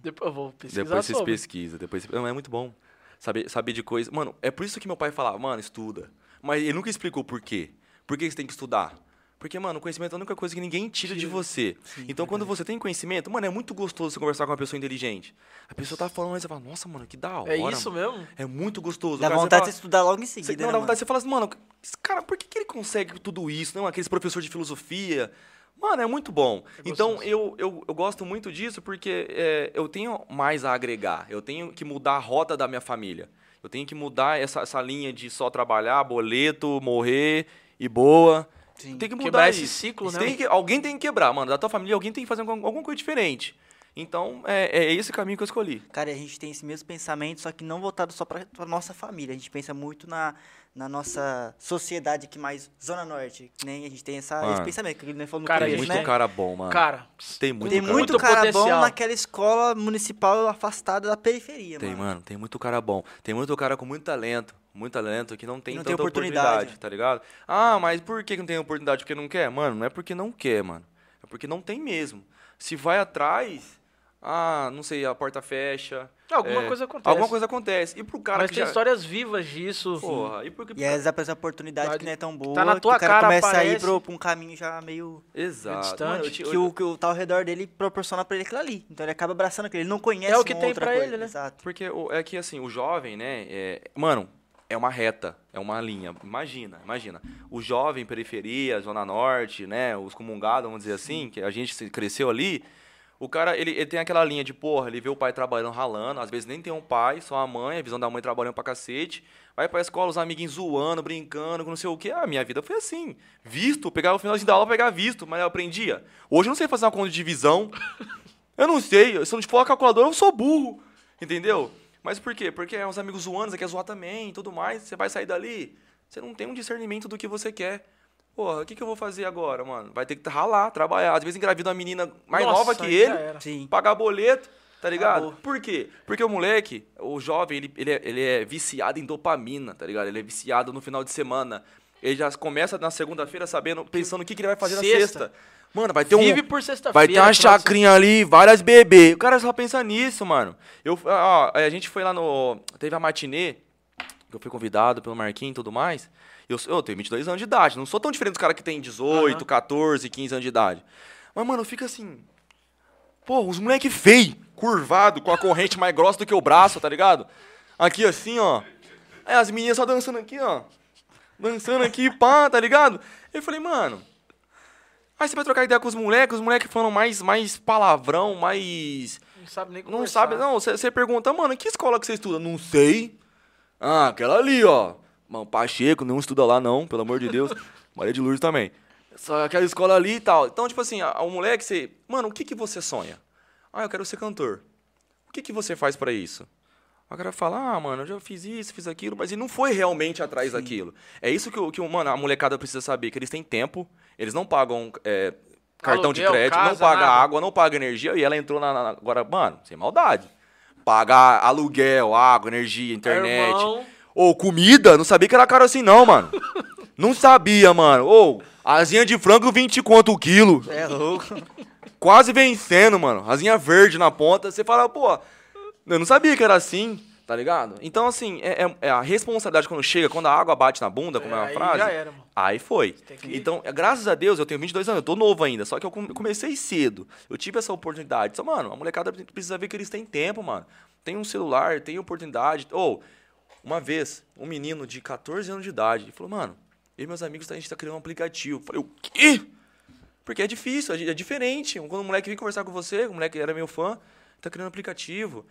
Depois eu vou pesquisar Depois vocês sobre. pesquisam. Depois... Não, é muito bom. Saber, saber de coisa. Mano, é por isso que meu pai falava, mano, estuda. Mas ele nunca explicou por quê. Por que você tem que estudar? Porque, mano, o conhecimento é a única coisa que ninguém tira de você. então, quando você tem conhecimento, mano, é muito gostoso você conversar com uma pessoa inteligente. A pessoa tá falando, aí você fala, nossa, mano, que da hora. É isso mano. mesmo? É muito gostoso. Dá Cara, você vontade fala- de estudar logo em você, seguida, não, né, dá vontade de você falar assim, mano, esse cara, por que, que ele consegue tudo isso? Não, aqueles professores de filosofia. Mano, é muito bom. É então, eu, eu, eu gosto muito disso porque é, eu tenho mais a agregar. Eu tenho que mudar a rota da minha família. Eu tenho que mudar essa, essa linha de só trabalhar, boleto, morrer e boa. Sim. Tem que mudar Quebrar esse isso. ciclo, Isso né? tem que- alguém tem que quebrar, mano. Da tua família, alguém tem que fazer alguma coisa diferente. Então, é, é esse caminho que eu escolhi. Cara, a gente tem esse mesmo pensamento, só que não voltado só pra, pra nossa família. A gente pensa muito na, na nossa sociedade aqui mais Zona Norte. Que nem a gente tem essa, esse pensamento, que ele falou no Cara, Tem muito né? cara bom, mano. Cara, tem muito Tem cara muito muito cara potencial. bom naquela escola municipal afastada da periferia, Tem, mano. mano, tem muito cara bom. Tem muito cara com muito talento. Muito talento que não tem não tanta tem oportunidade. oportunidade, tá ligado? Ah, mas por que não tem oportunidade? Porque não quer? Mano, não é porque não quer, mano. É porque não tem mesmo. Se vai atrás, ah, não sei, a porta fecha. alguma é, coisa acontece. Alguma coisa acontece. E pro cara Mas que tem já... histórias vivas disso. Porra, e por que... E às vezes aparece uma oportunidade Tá que não é tão boa, tá na tua que o cara, cara, começa a ir aparece. pro, pra um caminho já meio... Exato. distante. Mano, te- Que o que o tá ao redor dele proporciona pra ele aquilo ali. Então ele acaba abraçando aquilo. Ele não conhece É o que tem pra coisa. ele, né? Exato. Porque é que assim, o jovem, né? é- mano, é uma reta, é uma linha. Imagina, imagina. O jovem, periferia, Zona Norte, né? Os comungados, vamos dizer assim, que a gente cresceu ali. O cara, ele, ele tem aquela linha de, porra, ele vê o pai trabalhando, ralando, às vezes nem tem um pai, só a mãe, a visão da mãe trabalhando pra cacete. Vai pra escola, os amiguinhos zoando, brincando, não sei o quê. Ah, minha vida foi assim. Visto, pegava o finalzinho da aula, pegar visto, mas eu aprendia. Hoje eu não sei fazer uma conta de divisão. Eu não sei, se eu não for a calculadora, eu sou burro. Entendeu? Mas por quê? Porque é uns amigos zoando, você quer zoar também e tudo mais. Você vai sair dali, você não tem um discernimento do que você quer. Porra, o que, que eu vou fazer agora, mano? Vai ter que ralar, trabalhar. Às vezes engravida uma menina mais Nossa, nova que ele. Sim. pagar boleto, tá ligado? Acabou. Por quê? Porque o moleque, o jovem, ele, ele, é, ele é viciado em dopamina, tá ligado? Ele é viciado no final de semana. Ele já começa na segunda-feira sabendo, pensando o que, que ele vai fazer Sexta. na sexta. Mano, vai ter um. Vive por sexta-feira. Vai ter uma chacrinha ali, várias bebês. O cara só pensa nisso, mano. Eu, ó, a gente foi lá no. Teve a matinê, que eu fui convidado pelo Marquinhos e tudo mais. Eu, eu tenho 22 anos de idade. Não sou tão diferente dos caras que tem 18, Aham. 14, 15 anos de idade. Mas, mano, fica assim. Pô, os moleque feio, curvado, com a corrente mais grossa do que o braço, tá ligado? Aqui assim, ó. Aí as meninas só dançando aqui, ó. Dançando aqui, pá, tá ligado? Eu falei, mano. Aí você vai trocar ideia com os moleques, os moleques falando mais, mais palavrão, mais. Não sabe nem Não conversar. sabe, não. Você pergunta, mano, que escola que você estuda? Não sei. Ah, aquela ali, ó. Mano, Pacheco, não estuda lá, não, pelo amor de Deus. [laughs] Maria de Lourdes também. Só aquela escola ali e tal. Então, tipo assim, o moleque, você. Mano, o que, que você sonha? Ah, eu quero ser cantor. O que, que você faz pra isso? O cara fala, ah, mano, eu já fiz isso, fiz aquilo, mas ele não foi realmente atrás daquilo. É isso que, o- que o- mano, a molecada precisa saber, que eles têm tempo, eles não pagam é, cartão de Aluguel, crédito, não casa, paga nada. água, não paga energia, e ela entrou na, na- Agora, mano, sem maldade. Pagar aluguel, água, energia, internet. Irmão. Ou comida, não sabia que era caro assim, não, mano. [laughs] não sabia, mano. Ou, asinha de frango, 20 quanto o quilo É louco. quase vencendo, mano. Asinha verde na ponta. Você fala, pô, eu não sabia que era assim, tá ligado? Então, assim, é, é- é a responsabilidade quando chega, quando a água bate na bunda, como é, uma aí frase. já era, mano. Aí foi. que- Então, graças a Deus, eu tenho 22 anos, eu tô novo ainda, só que eu come- comecei cedo. Eu tive essa oportunidade. Só, mano, a molecada precisa ver que eles têm tempo, mano. Tem um celular, tem oportunidade. Ou, uma vez, um menino de 14 anos de idade, ele falou, mano, eu e meus amigos, a gente tá criando um aplicativo. Eu falei, o quê? Porque é difícil, é diferente. Quando um moleque vem conversar com você, um moleque era meu fã, tá criando um aplicativo.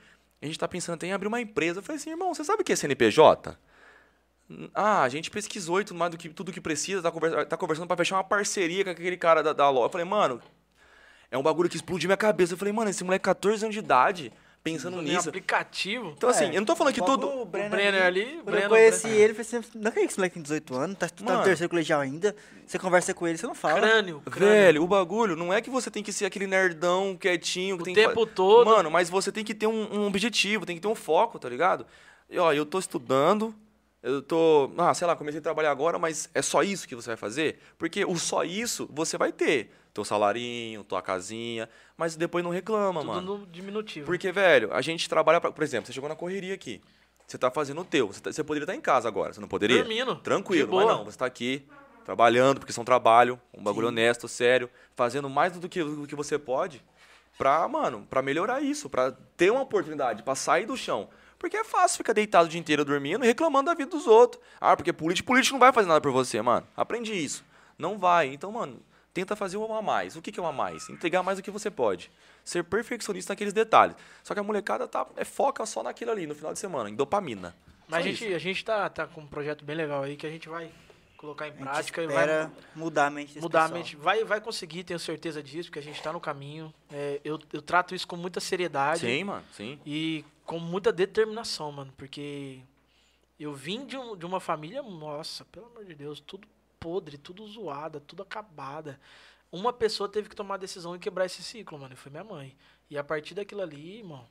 A gente tá pensando até em abrir uma empresa. Eu falei assim, irmão, você sabe o que é CNPJ? Ah, a gente pesquisou e tudo mais do que tudo que precisa, tá, conversa, tá conversando pra fechar uma parceria com aquele cara da, da loja. Eu falei, mano, é um bagulho que explodiu minha cabeça. Eu falei, mano, esse moleque 14 anos de idade, pensando Tem nisso. aplicativo. Então, assim, É, eu não tô falando que tudo. O Brenner, Brenner ali, quando Brenner, eu conheci Brenner. ele, eu falei assim, não é que esse moleque tem 18 anos, tá, tá no terceiro colegial ainda, você conversa com ele, você não fala. Crânio, crânio. Velho, o bagulho não é que você tem que ser aquele nerdão quietinho. Que O tem tempo que... todo. Mano, mas você tem que ter um, um objetivo, tem que ter um foco, tá ligado? E, ó, eu tô estudando, eu tô. Ah, sei lá, comecei a trabalhar agora, mas é só isso que você vai fazer? Porque o só isso você vai ter. Teu salarinho, tua casinha, mas depois não reclama, Tudo mano. no diminutivo. Porque, velho, a gente trabalha, pra, por exemplo, você chegou na correria aqui. Você tá fazendo o teu. Você, tá- você poderia estar em casa agora, você não poderia? Dormindo, Tranquilo, mas não, você tá aqui trabalhando, porque são trabalho, um bagulho honesto, sério, fazendo mais do que, do que você pode pra, mano, pra melhorar isso, pra ter uma oportunidade, pra sair do chão. Porque é fácil ficar deitado o dia inteiro dormindo e reclamando da vida dos outros. Ah, porque político, político não vai fazer nada por você, mano. Aprendi isso. Não vai. Então, mano, tenta fazer um a mais. O que, que é um a mais? Entregar mais do que você pode. Ser perfeccionista naqueles detalhes. Só que a molecada tá, é, foca só naquilo ali, no final de semana, em dopamina. Mas a Só gente, a gente tá, tá com um projeto bem legal aí que a gente vai colocar em A gente prática e vai mudar a mente mudar a mente. Vai, vai conseguir, tenho certeza disso, porque a gente tá no caminho. É, eu, eu trato isso com muita seriedade. Sim, mano, sim. E com muita determinação, mano, porque eu vim de, um- de uma família, nossa, pelo amor de Deus, tudo podre, tudo zoada, tudo acabada. Uma pessoa teve que tomar a decisão e quebrar esse ciclo, mano, e foi minha mãe. E a partir daquilo ali, irmão,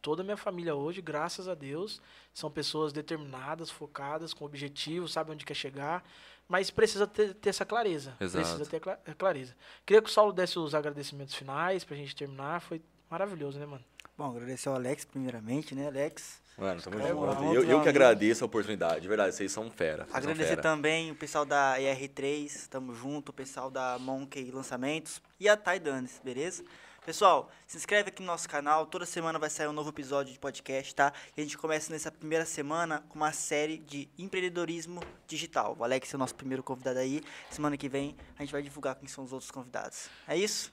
toda a minha família hoje, graças a Deus, são pessoas determinadas, focadas, com objetivo, sabem onde quer chegar, mas precisa ter, ter essa clareza. Exato. Precisa ter cla- clareza. Queria que o Saulo desse os agradecimentos finais pra gente terminar, foi maravilhoso, né, mano? Bom, agradecer ao Alex primeiramente, né, Alex? Mano, tamo É, junto. mano, Eu, eu que agradeço a oportunidade, de verdade, vocês são fera. vocês são Agradecer fera. também o pessoal da ER3, tamo junto, o pessoal da Monkey Lançamentos e a Taidanes, beleza? Pessoal, se inscreve aqui no nosso canal, toda semana vai sair um novo episódio de podcast, tá? E a gente começa nessa primeira semana com uma série de empreendedorismo digital. O Alex é o nosso primeiro convidado aí. Semana que vem a gente vai divulgar quem são os outros convidados. É isso?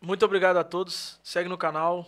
Muito obrigado a todos. Segue no canal.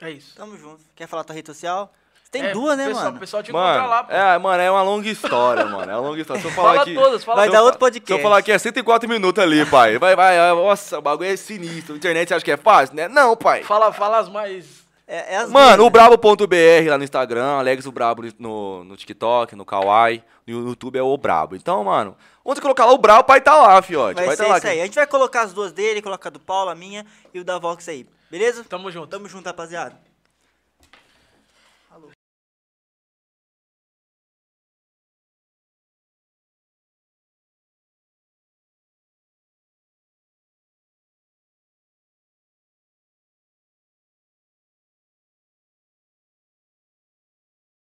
É isso. Tamo junto. Quer falar tua rede social? Você tem É, duas, né, pessoal, mano? O pessoal te encontra Mano, lá, pô. é, mano, é uma longa história, [laughs] mano. É uma longa história. Se eu falar Fala aqui, todas, fala Vai dar outro podcast. Se eu falar aqui é 104 minutos ali, pai. Vai, vai. Nossa, o bagulho é sinistro. Internet você acha que é fácil, né? Não, pai. Fala, fala as mais. É, é as Mano, o brabo.br lá no Instagram, Alex o Brabo no, no TikTok, no Kawaii, no YouTube é o Brabo. Então, mano, onde colocar lá o Brabo, o pai tá lá, fiote. Vai, Vai ser tá lá. isso aí. A gente vai colocar as duas dele, colocar a do Paulo, a minha e o da Vox aí. Beleza? Tamo junto. Tamo junto, rapaziada.